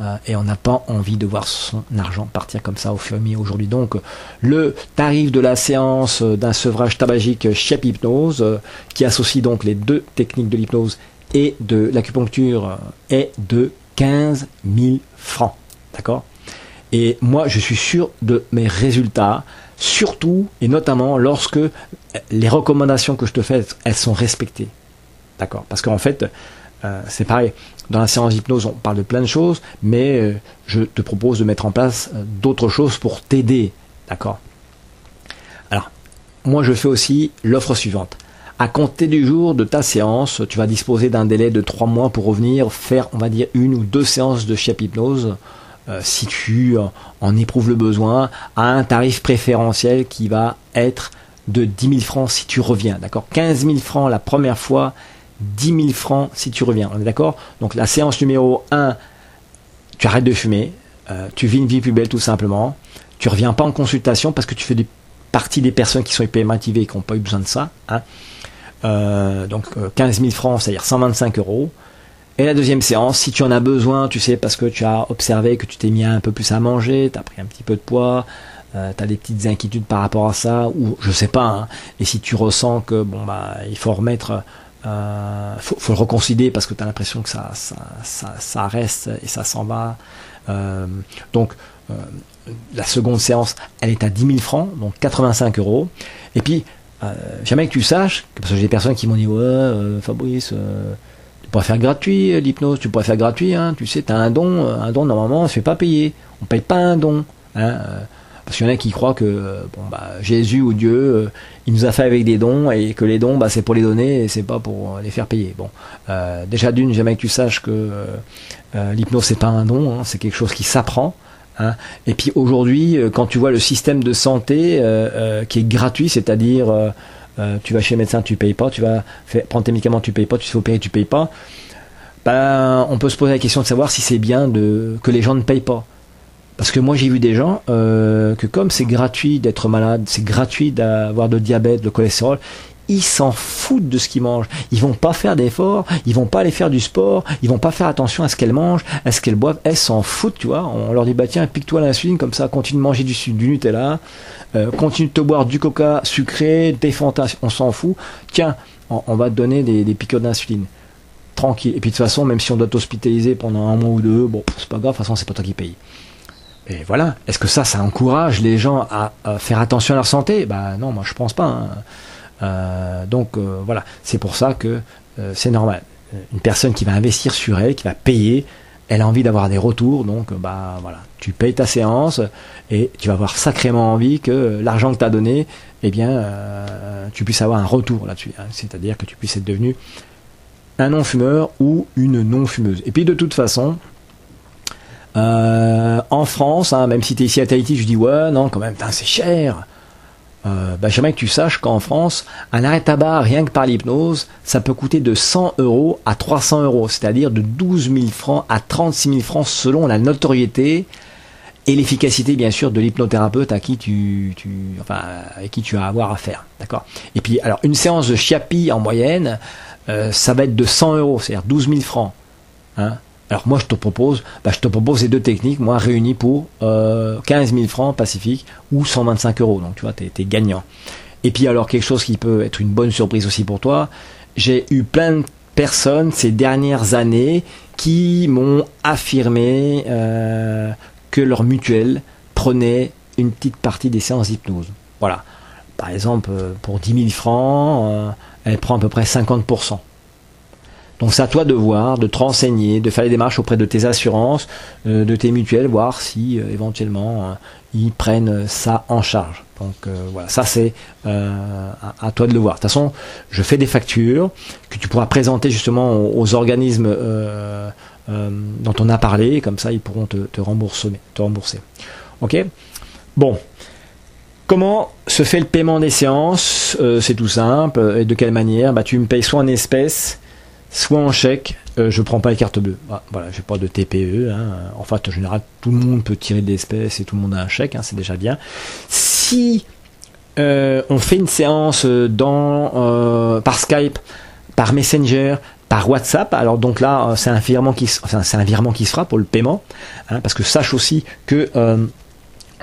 Euh, et on n'a pas envie de voir son argent partir comme ça au fumier aujourd'hui. Donc le tarif de la séance d'un sevrage tabagique chez Hypnose, euh, qui associe donc les deux techniques de l'hypnose et de l'acupuncture, euh, est de 15 000 francs. D'accord? Et moi, je suis sûr de mes résultats, surtout et notamment lorsque les recommandations que je te fais, elles sont respectées. D'accord? Parce qu'en fait, c'est pareil. Dans la séance d'hypnose, on parle de plein de choses, mais euh, je te propose de mettre en place euh, d'autres choses pour t'aider. D'accord? Alors, moi, je fais aussi l'offre suivante. À compter du jour de ta séance, tu vas disposer d'un délai de 3 mois pour revenir faire, on va dire, une ou deux séances de Chiap Hypnose, euh, si tu en éprouves le besoin, à un tarif préférentiel qui va être de 10 000 francs si tu reviens. D'accord? 15 000 francs la première fois 10 000 francs si tu reviens. On est d'accord? Donc la séance numéro 1, tu arrêtes de fumer, euh, tu vis une vie plus belle tout simplement, tu reviens pas en consultation parce que tu fais des, partie des personnes qui sont hyper motivées et qui n'ont pas eu besoin de ça. Hein. Euh, donc 15 euh, 000 francs, c'est-à-dire 125 euros. Et la deuxième séance, si tu en as besoin, tu sais, parce que tu as observé que tu t'es mis un peu plus à manger, tu as pris un petit peu de poids, tu as des petites inquiétudes par rapport à ça, ou je sais pas, hein. et si tu ressens que bon bah il faut remettre euh, faut, le reconsidérer parce que tu as l'impression que ça, ça, reste et ça s'en va. Euh, donc, euh, la seconde séance, elle est à 10 000 francs, donc 85 euros. Et puis, jamais que tu saches, parce que j'ai des personnes qui m'ont dit Ouais, Fabrice, tu pourrais faire gratuit l'hypnose, tu pourrais faire gratuit, hein, tu sais, tu as un don, un don normalement on ne se fait pas payer, on paye pas un don. Hein, Parce qu'il y en a qui croient que bon, bah, Jésus ou Dieu, il nous a fait avec des dons et que les dons, bah, c'est pour les donner et c'est pas pour les faire payer. Bon, déjà d'une, j'aimerais que tu saches que l'hypnose c'est pas un don, hein, c'est quelque chose qui s'apprend. Hein. Et puis aujourd'hui, quand tu vois le système de santé qui est gratuit, c'est-à-dire tu vas chez le médecin, tu payes pas, tu vas faire, prendre tes médicaments, tu payes pas, tu te fais opérer, tu payes pas ben, on peut se poser la question de savoir si c'est bien que les gens ne payent pas. Parce que moi j'ai vu des gens euh, que comme c'est gratuit d'être malade, c'est gratuit d'avoir de diabète, de cholestérol, ils s'en foutent de ce qu'ils mangent. Ils vont pas faire d'efforts, ils vont pas aller faire du sport, ils vont pas faire attention à ce qu'elles mangent, à ce qu'elles boivent. Elles s'en foutent, tu vois. On leur dit bah tiens, pique-toi l'insuline comme ça, continue de manger du, Nutella, euh, continue de te boire du Coca sucré, des fantasmes, on s'en fout. Tiens, on, va te donner des, des d'insuline tranquille. Et puis de toute façon, même si on doit t'hospitaliser pendant un mois ou deux, bon, c'est pas grave, de toute façon, c'est pas toi qui paye. Et voilà. Est-ce que ça, ça encourage les gens à, faire attention à leur santé? Bah non, moi je pense pas. Hein. Euh, donc euh, voilà, c'est pour ça que euh, c'est normal. Une personne qui va investir sur elle, qui va payer, elle a envie d'avoir des retours, donc bah voilà, tu payes ta séance et tu vas avoir sacrément envie que l'argent que tu as donné, eh bien, tu puisses avoir un retour là-dessus. Hein. C'est-à-dire que tu puisses être devenu un non-fumeur ou une non-fumeuse. Et puis de toute façon, euh, en France, hein, même si tu es ici à Tahiti, je dis ouais, non, quand même, c'est cher. Euh, bah, J'aimerais que tu saches qu'en France, un arrêt tabac, rien que par l'hypnose, ça peut coûter de 100 euros à 300 euros, c'est-à-dire de 12 000 francs à 36 000 francs selon la notoriété et l'efficacité, bien sûr, de l'hypnothérapeute à qui tu, tu, enfin, avec qui tu as avoir affaire. D'accord? Et puis, alors, une séance de chiapi en moyenne, euh, ça va être de 100 euros, c'est-à-dire 12 000 francs. Hein. Alors moi je te propose, bah, je te propose ces deux techniques, moi réunies pour euh, 15 000 francs Pacifique ou 125 euros. Donc tu vois, tu es, gagnant. Et puis alors quelque chose qui peut être une bonne surprise aussi pour toi, j'ai eu plein de personnes ces dernières années qui m'ont affirmé euh, que leur mutuelle prenait une petite partie des séances d'hypnose. Voilà. Par exemple, euh, pour 10 000 francs, euh, elle prend à peu près 50%. Donc c'est à toi de voir, de te renseigner, de faire les démarches auprès de tes assurances, euh, de tes mutuelles, voir si euh, éventuellement euh, ils prennent ça en charge. Donc voilà, ça c'est à, toi de le voir. De toute façon, je fais des factures que tu pourras présenter justement aux, organismes dont on a parlé, comme ça ils pourront te, rembourser. Te rembourser. Ok? Bon, Comment se fait le paiement des séances? C'est tout simple. Et de quelle manière? Bah, Tu me payes soit en espèces, soit en chèque. Euh, je prends pas les cartes bleues. Ah, voilà, j'ai pas de TPE. Hein. En fait, en général, tout le monde peut tirer des espèces et tout le monde a un chèque. Hein, c'est déjà bien. Si euh, on fait une séance dans, par Skype, par Messenger, par WhatsApp. Alors donc là, c'est un virement qui, c'est un virement qui se fera pour le paiement, hein, parce que sache aussi que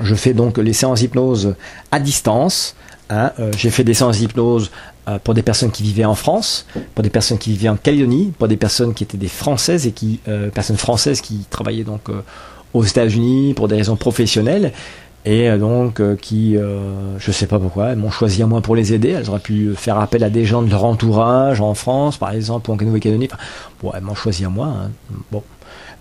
je fais donc les séances d'hypnose à distance. Hein. Euh, j'ai fait des séances d'hypnose euh, pour des personnes qui vivaient en France, pour des personnes qui vivaient en Calédonie, pour des personnes qui étaient des Françaises et qui euh, personnes françaises qui travaillaient donc aux États-Unis pour des raisons professionnelles et donc qui, je sais pas pourquoi, elles m'ont choisi à moi pour les aider. Elles auraient pu faire appel à des gens de leur entourage en France, par exemple, ou en Nouvelle-Calédonie. bon, elles m'ont choisi à moi. Hein. Bon,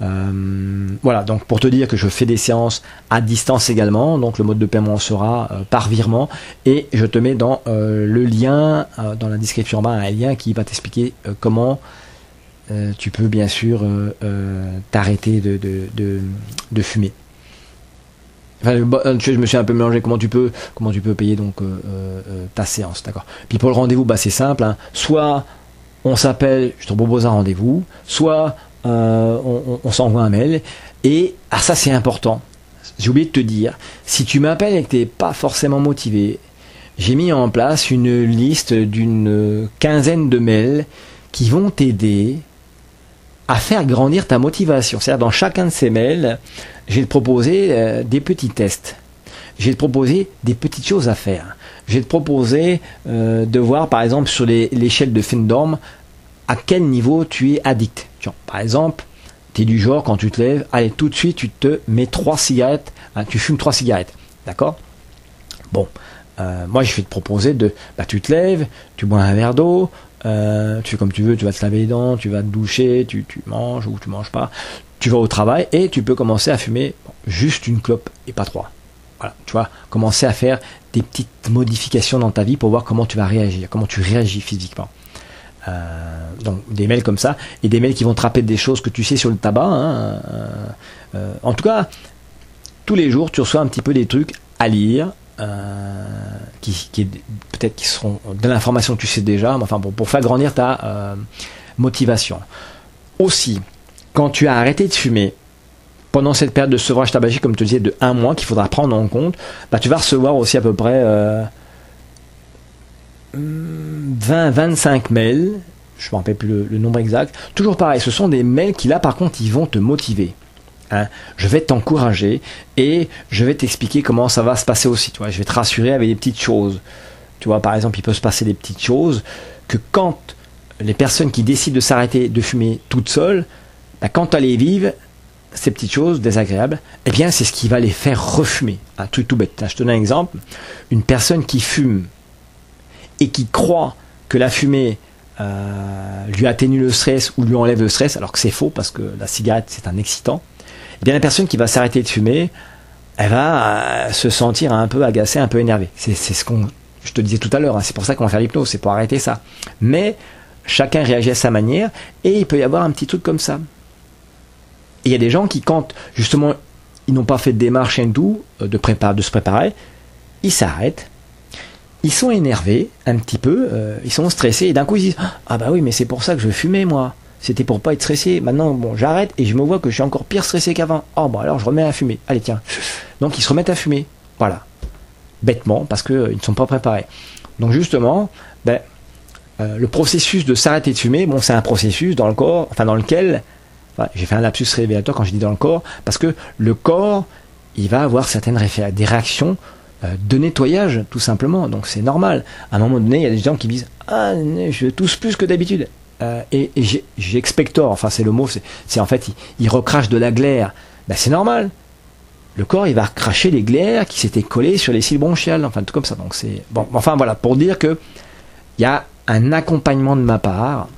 euh, voilà, donc pour te dire que je fais des séances à distance également, donc le mode de paiement sera euh, par virement et je te mets dans euh, le lien, dans la description en bas, un lien qui va t'expliquer comment tu peux bien sûr t'arrêter de, de, fumer. Enfin, je me suis un peu mélangé. Comment tu peux, comment tu peux payer donc ta séance, d'accord Puis pour le rendez-vous, bah c'est simple. Hein. Soit on s'appelle, je te propose un rendez-vous. Soit euh, on, s'envoie un mail. Et ah, ça, c'est important. J'ai oublié de te dire, si tu m'appelles et que tu n'es pas forcément motivé, j'ai mis en place une liste d'une quinzaine de mails qui vont t'aider à faire grandir ta motivation. C'est-à-dire, dans chacun de ces mails, te proposer euh, des petits tests. Te proposer des petites choses à faire. Te proposer euh, de voir, par exemple, sur l'échelle de Fendorm, à quel niveau tu es addict. Par exemple, tu es du genre, quand tu te lèves, allez, tout de suite, tu te mets trois cigarettes, hein, tu fumes trois cigarettes. D'accord? Bon, euh, moi, je vais te proposer de, bah, tu te lèves, tu bois un verre d'eau, euh, tu fais comme tu veux, tu vas te laver les dents, tu vas te doucher, tu, manges ou tu manges pas, tu vas au travail et tu peux commencer à fumer juste une clope et pas trois. Voilà, tu vois, commencer à faire des petites modifications dans ta vie pour voir comment tu vas réagir, comment tu réagis physiquement. Euh, donc des mails comme ça et des mails qui vont te rappeler des choses que tu sais sur le tabac. Hein, euh, euh, en tout cas, tous les jours, tu reçois un petit peu des trucs à lire. qui, peut-être qui seront de l'information que tu sais déjà, mais enfin pour, pour faire grandir ta motivation. Aussi, quand tu as arrêté de fumer, pendant cette période de sevrage tabagique, comme je te disais, de un mois qu'il faudra prendre en compte, bah, tu vas recevoir aussi à peu près 20-25 mails, je ne me rappelle plus le, nombre exact, toujours pareil, ce sont des mails qui là par contre ils vont te motiver. Hein. Je vais t'encourager et je vais t'expliquer comment ça va se passer aussi. Tu. Je vais te rassurer avec des petites choses. Tu vois, par exemple, il peut se passer des petites choses que quand les personnes qui décident de s'arrêter de fumer toutes seules, bah, quand elles les vivent, ces petites choses désagréables, eh bien c'est ce qui va les faire refumer. Un truc tout bête. Je te donne un exemple. Une personne qui fume et qui croit que la fumée euh, lui atténue le stress ou lui enlève le stress, alors que c'est faux parce que la cigarette c'est un excitant, eh bien la personne qui va s'arrêter de fumer, elle va euh, se sentir un peu agacée, un peu énervée. C'est ce qu'on, je te disais tout à l'heure, hein. c'est pour ça qu'on va faire l'hypnose, c'est pour arrêter ça. Mais chacun réagit à sa manière et il peut y avoir un petit truc comme ça. Et il y a des gens qui, quand justement ils n'ont pas fait de démarche hindou euh, de, de se préparer, ils s'arrêtent ils sont énervés un petit peu, euh, ils sont stressés et d'un coup ils disent ah bah oui mais c'est pour ça que je fumais moi. C'était pour pas être stressé. Maintenant bon j'arrête et je me vois que je suis encore pire stressé qu'avant. Oh bon alors je remets à fumer. Allez tiens. Donc ils se remettent à fumer. Voilà. Bêtement parce qu'ils euh, ne sont pas préparés. Donc justement, ben, euh, le processus de s'arrêter de fumer, bon c'est un processus dans le corps, enfin dans lequel j'ai fait un lapsus révélateur quand je dis dans le corps, parce que le corps, il va avoir certaines des réactions de nettoyage, tout simplement. Donc c'est normal. À un moment donné, il y a des gens qui disent Ah, je tousse plus que d'habitude. Euh, et, j'expector, enfin c'est le mot, c'est en fait, il, recrache de la glaire. Ben, c'est normal. Le corps, il va recracher les glaires qui s'étaient collées sur les cils bronchiales, enfin tout comme ça. Donc c'est bon. Enfin voilà, pour dire que il y a un accompagnement de ma part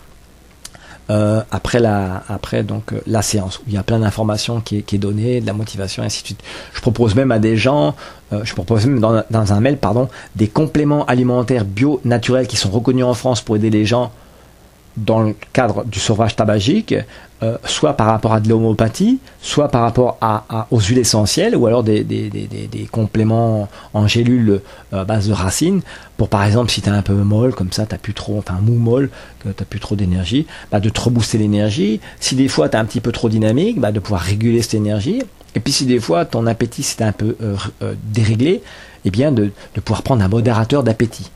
euh, après la après donc euh, la séance où il y a plein d'informations qui qui est donnée, de la motivation et ainsi de suite. Je propose même à des gens, euh, je propose même dans, dans, un mail pardon, des compléments alimentaires bio naturels qui sont reconnus en France pour aider les gens dans le cadre du sauvage tabagique, euh, soit par rapport à de l'homéopathie, soit par rapport à, aux huiles essentielles, ou alors des, des, des, des compléments en gélules euh, à base de racines, pour par exemple si tu es un peu molle, comme ça, tu plus trop, enfin mou molle, que tu plus trop d'énergie, bah, de te rebooster l'énergie. Si des fois tu es un petit peu trop dynamique, bah, de pouvoir réguler cette énergie. Et puis si des fois ton appétit c'est un peu euh, déréglé, eh bien de, de pouvoir prendre un modérateur d'appétit.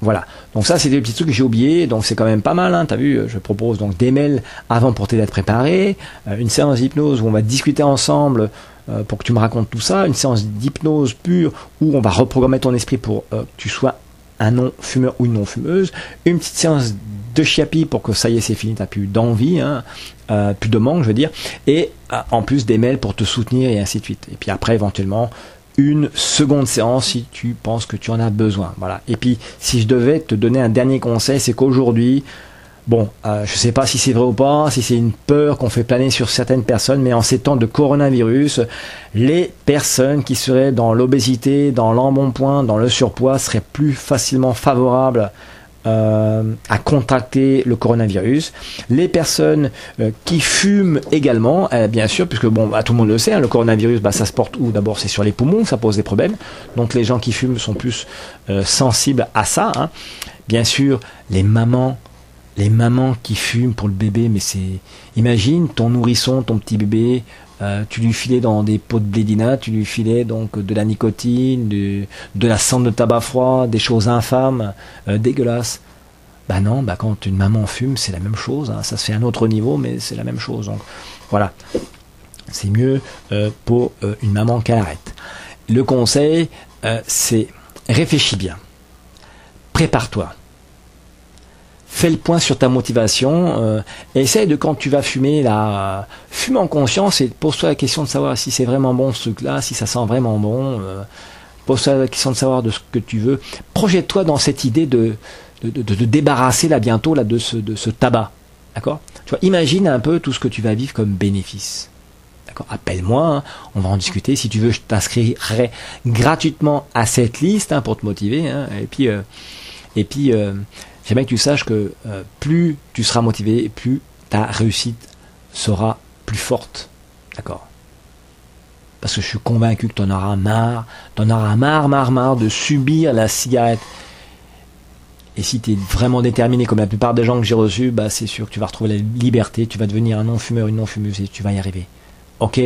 Voilà. Donc ça, c'est des petits trucs que j'ai oubliés. Donc c'est quand même pas mal. Hein. T'as vu, je propose donc des mails avant pour t'aider à te préparer, euh, une séance d'hypnose où on va discuter ensemble euh, pour que tu me racontes tout ça, une séance d'hypnose pure où on va reprogrammer ton esprit pour euh, que tu sois un non-fumeur ou une non-fumeuse, une petite séance de chiapi pour que ça y est, c'est fini, t'as plus d'envie, hein, plus de manque, je veux dire, et en plus des mails pour te soutenir et ainsi de suite. Et puis après, éventuellement, une seconde séance si tu penses que tu en as besoin. Voilà. Et puis, si je devais te donner un dernier conseil, c'est qu'aujourd'hui, bon, euh, je ne sais pas si c'est vrai ou pas, si c'est une peur qu'on fait planer sur certaines personnes, mais en ces temps de coronavirus, les personnes qui seraient dans l'obésité, dans l'embonpoint, dans le surpoids seraient plus facilement favorables euh, à contracter le coronavirus. Les personnes euh, qui fument également, euh, bien sûr, puisque bon, bah, tout le monde le sait, hein, le coronavirus, bah, ça se porte où? D'abord, c'est sur les poumons, ça pose des problèmes. Donc les gens qui fument sont plus sensibles à ça. Hein. Bien sûr, les mamans, les mamans qui fument pour le bébé, mais c'est, imagine ton nourrisson, ton petit bébé, euh, tu lui filais dans des pots de blédina, tu lui filais donc de la nicotine, de la cendre de tabac froid, des choses infâmes, euh, dégueulasses. Bah non, bah quand une maman fume, c'est la même chose. Hein. Ça se fait à un autre niveau, mais c'est la même chose. Donc voilà, c'est mieux euh, pour une maman qu'elle arrête. Le conseil, c'est réfléchis bien, prépare-toi fais le point sur ta motivation, euh, essaye de quand tu vas fumer, là, fume en conscience et pose-toi la question de savoir si c'est vraiment bon ce truc-là, si ça sent vraiment bon. Euh, pose-toi la question de savoir de ce que tu veux. Projette-toi dans cette idée de, de, de, débarrasser là bientôt de, ce, de ce tabac. D'accord? Tu vois, imagine un peu tout ce que tu vas vivre comme bénéfice. D'accord? Appelle-moi, hein. on va en discuter. Si tu veux, je t'inscrirai gratuitement à cette liste hein, pour te motiver. Hein. Et puis, euh, et puis euh, j'aimerais que tu saches que euh, plus tu seras motivé, plus ta réussite sera plus forte. D'accord? Parce que je suis convaincu que tu en auras marre, tu en auras marre, marre, marre de subir la cigarette. Et si tu es vraiment déterminé, comme la plupart des gens que j'ai reçus, bah c'est sûr que tu vas retrouver la liberté, tu vas devenir un non-fumeur, une non-fumeuse et tu vas y arriver. Ok?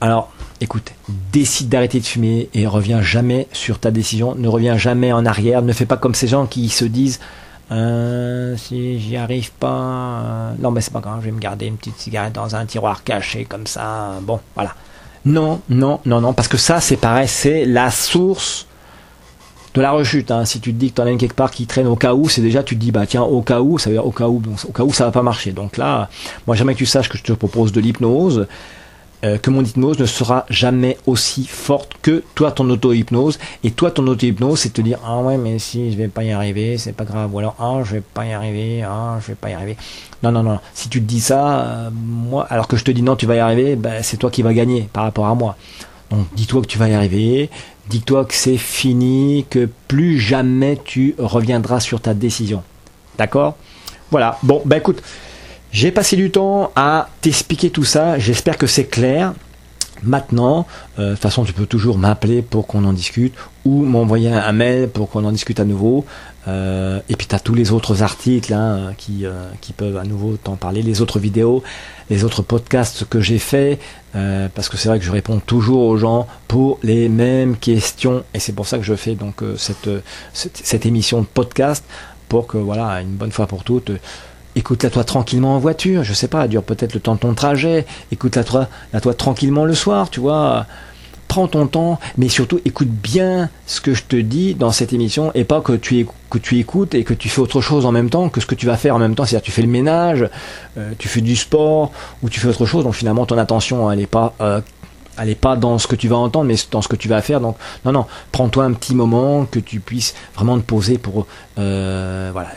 Alors, écoute, décide d'arrêter de fumer et reviens jamais sur ta décision, ne reviens jamais en arrière, ne fais pas comme ces gens qui se disent euh, si j'y arrive pas, euh, non mais c'est pas grave, je vais me garder une petite cigarette dans un tiroir caché comme ça, bon, voilà. Non, non, non, non, parce que ça c'est pareil, c'est la source de la rechute. Hein. Si tu te dis que tu en as une quelque part qui traîne au cas où, c'est déjà tu te dis bah tiens au cas où, ça veut dire au cas où, au cas où ça va pas marcher. Donc là, moi jamais que tu saches que je te propose de l'hypnose. Euh, que mon hypnose ne sera jamais aussi forte que toi ton auto-hypnose. Et toi ton auto-hypnose c'est te dire ah ouais mais si je vais pas y arriver c'est pas grave. Ou alors ah je vais pas y arriver ah je vais pas y arriver. Non non non. Si tu te dis ça euh, moi alors que je te dis non tu vas y arriver ben, c'est toi qui vas gagner par rapport à moi. Donc dis-toi que tu vas y arriver. Dis-toi que c'est fini, que plus jamais tu reviendras sur ta décision. D'accord? Voilà. Bon, bah écoute, j'ai passé du temps à t'expliquer tout ça. J'espère que c'est clair. Maintenant, euh, de toute façon, tu peux toujours m'appeler pour qu'on en discute ou m'envoyer un mail pour qu'on en discute à nouveau. Euh, et puis tu as tous les autres articles hein, qui, euh, qui peuvent à nouveau t'en parler, les autres vidéos, les autres podcasts que j'ai fait, euh, parce que c'est vrai que je réponds toujours aux gens pour les mêmes questions, et c'est pour ça que je fais donc cette, cette, émission de podcast pour que voilà une bonne fois pour toutes. Écoute-la toi tranquillement en voiture, je sais pas, dure peut-être le temps de ton trajet. Écoute-la toi, la toi tranquillement le soir, tu vois prends ton temps, mais surtout écoute bien ce que je te dis dans cette émission et pas que tu, écoutes et que tu fais autre chose en même temps que ce que tu vas faire en même temps. C'est-à-dire tu fais le ménage, euh, tu fais du sport ou tu fais autre chose. Donc finalement ton attention elle est pas euh, elle est pas dans ce que tu vas entendre, mais dans ce que tu vas faire. Donc, non, non, prends-toi un petit moment que tu puisses vraiment te poser pour euh, voilà,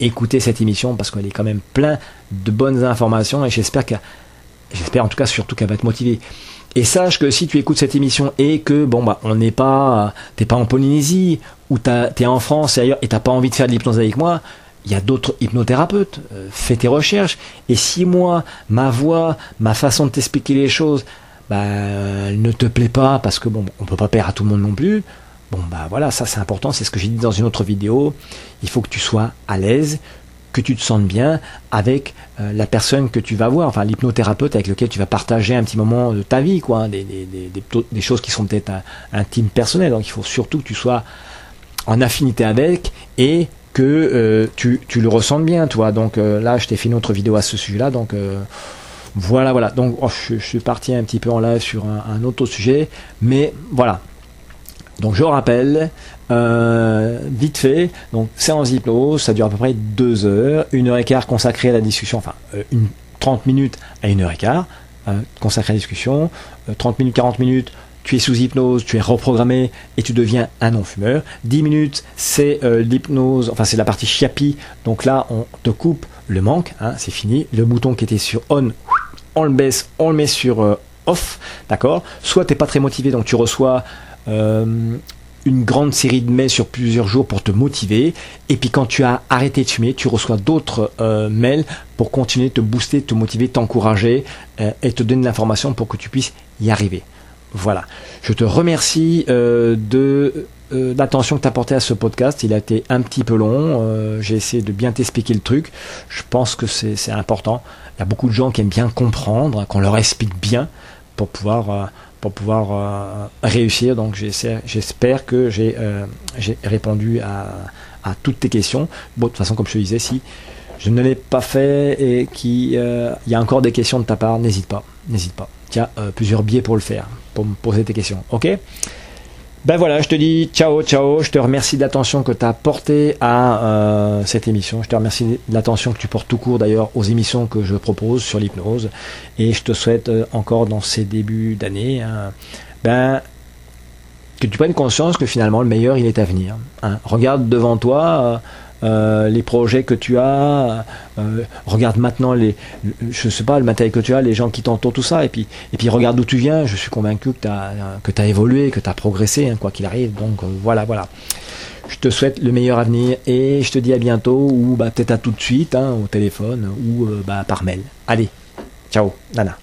écouter cette émission parce qu'elle est quand même plein de bonnes informations et j'espère que, j'espère en tout cas surtout qu'elle va te motiver. Et sache que si tu écoutes cette émission et que bon bah on n'est pas t'es pas en Polynésie ou t'es en France et ailleurs et t'as pas envie de faire de l'hypnose avec moi, il y a d'autres hypnothérapeutes. Euh, fais tes recherches. Et si moi, ma voix, ma façon de t'expliquer les choses, bah, ne te plaît pas parce que bon, on peut pas perdre à tout le monde non plus. Bon bah voilà, ça c'est important, c'est ce que j'ai dit dans une autre vidéo. Il faut que tu sois à l'aise, que tu te sentes bien avec euh, la personne que tu vas voir, enfin l'hypnothérapeute avec lequel tu vas partager un petit moment de ta vie, quoi, hein, des, choses qui sont peut-être intimes, personnelles. Donc il faut surtout que tu sois en affinité avec et que euh, tu, le ressentes bien, toi. Donc euh, là, je t'ai fait une autre vidéo à ce sujet-là, donc voilà, voilà. Donc oh, je, suis parti un petit peu en live sur un, autre sujet, mais voilà. Donc je rappelle, euh, vite fait, donc séance hypnose, ça dure à peu près deux heures, une heure et quart consacrée à la discussion, enfin euh, une, 30 minutes à une heure et quart euh, consacrée à la discussion, 30 minutes, 40 minutes, tu es sous hypnose, tu es reprogrammé et tu deviens un non-fumeur. 10 minutes, c'est l'hypnose, enfin c'est la partie chiapi, donc là on te coupe le manque, hein, c'est fini, le bouton qui était sur on, on le baisse, on le met sur off, d'accord? Soit tu n'es pas très motivé, donc tu reçois une grande série de mails sur plusieurs jours pour te motiver. Et puis quand tu as arrêté de fumer, tu reçois d'autres euh, mails pour continuer de te booster, te motiver, t'encourager euh, et te donner l'information pour que tu puisses y arriver. Voilà. Je te remercie euh, l'attention que tu as portée à ce podcast. Il a été un petit peu long. J'ai essayé de bien t'expliquer le truc. Je pense que c'est important. Il y a beaucoup de gens qui aiment bien comprendre, qu'on leur explique bien pour pouvoir pour pouvoir euh, réussir. Donc j'espère que euh, j'ai répondu à, toutes tes questions. Bon, de toute façon, comme je te disais, si je ne l'ai pas fait et qu'il euh, y a encore des questions de ta part, n'hésite pas, n'hésite pas. As plusieurs biais pour le faire, pour me poser tes questions. Ok? Ben voilà, je te dis ciao, ciao. Je te remercie de l'attention que tu as portée à euh, cette émission. Je te remercie de l'attention que tu portes tout court d'ailleurs aux émissions que je propose sur l'hypnose. Et je te souhaite euh, encore dans ces débuts d'année, hein, ben, que tu prennes conscience que finalement le meilleur il est à venir. Hein. Regarde devant toi. euh, les projets que tu as, euh, regarde maintenant les, je sais pas, le matériel que tu as, les gens qui t'entourent, tout ça, et puis, et puis regarde d'où tu viens. Je suis convaincu que tu as, que as évolué, que tu as progressé, hein, quoi qu'il arrive. Donc voilà, voilà. Je te souhaite le meilleur avenir et je te dis à bientôt ou bah, peut-être à tout de suite hein, au téléphone ou bah, par mail. Allez, ciao, Nana.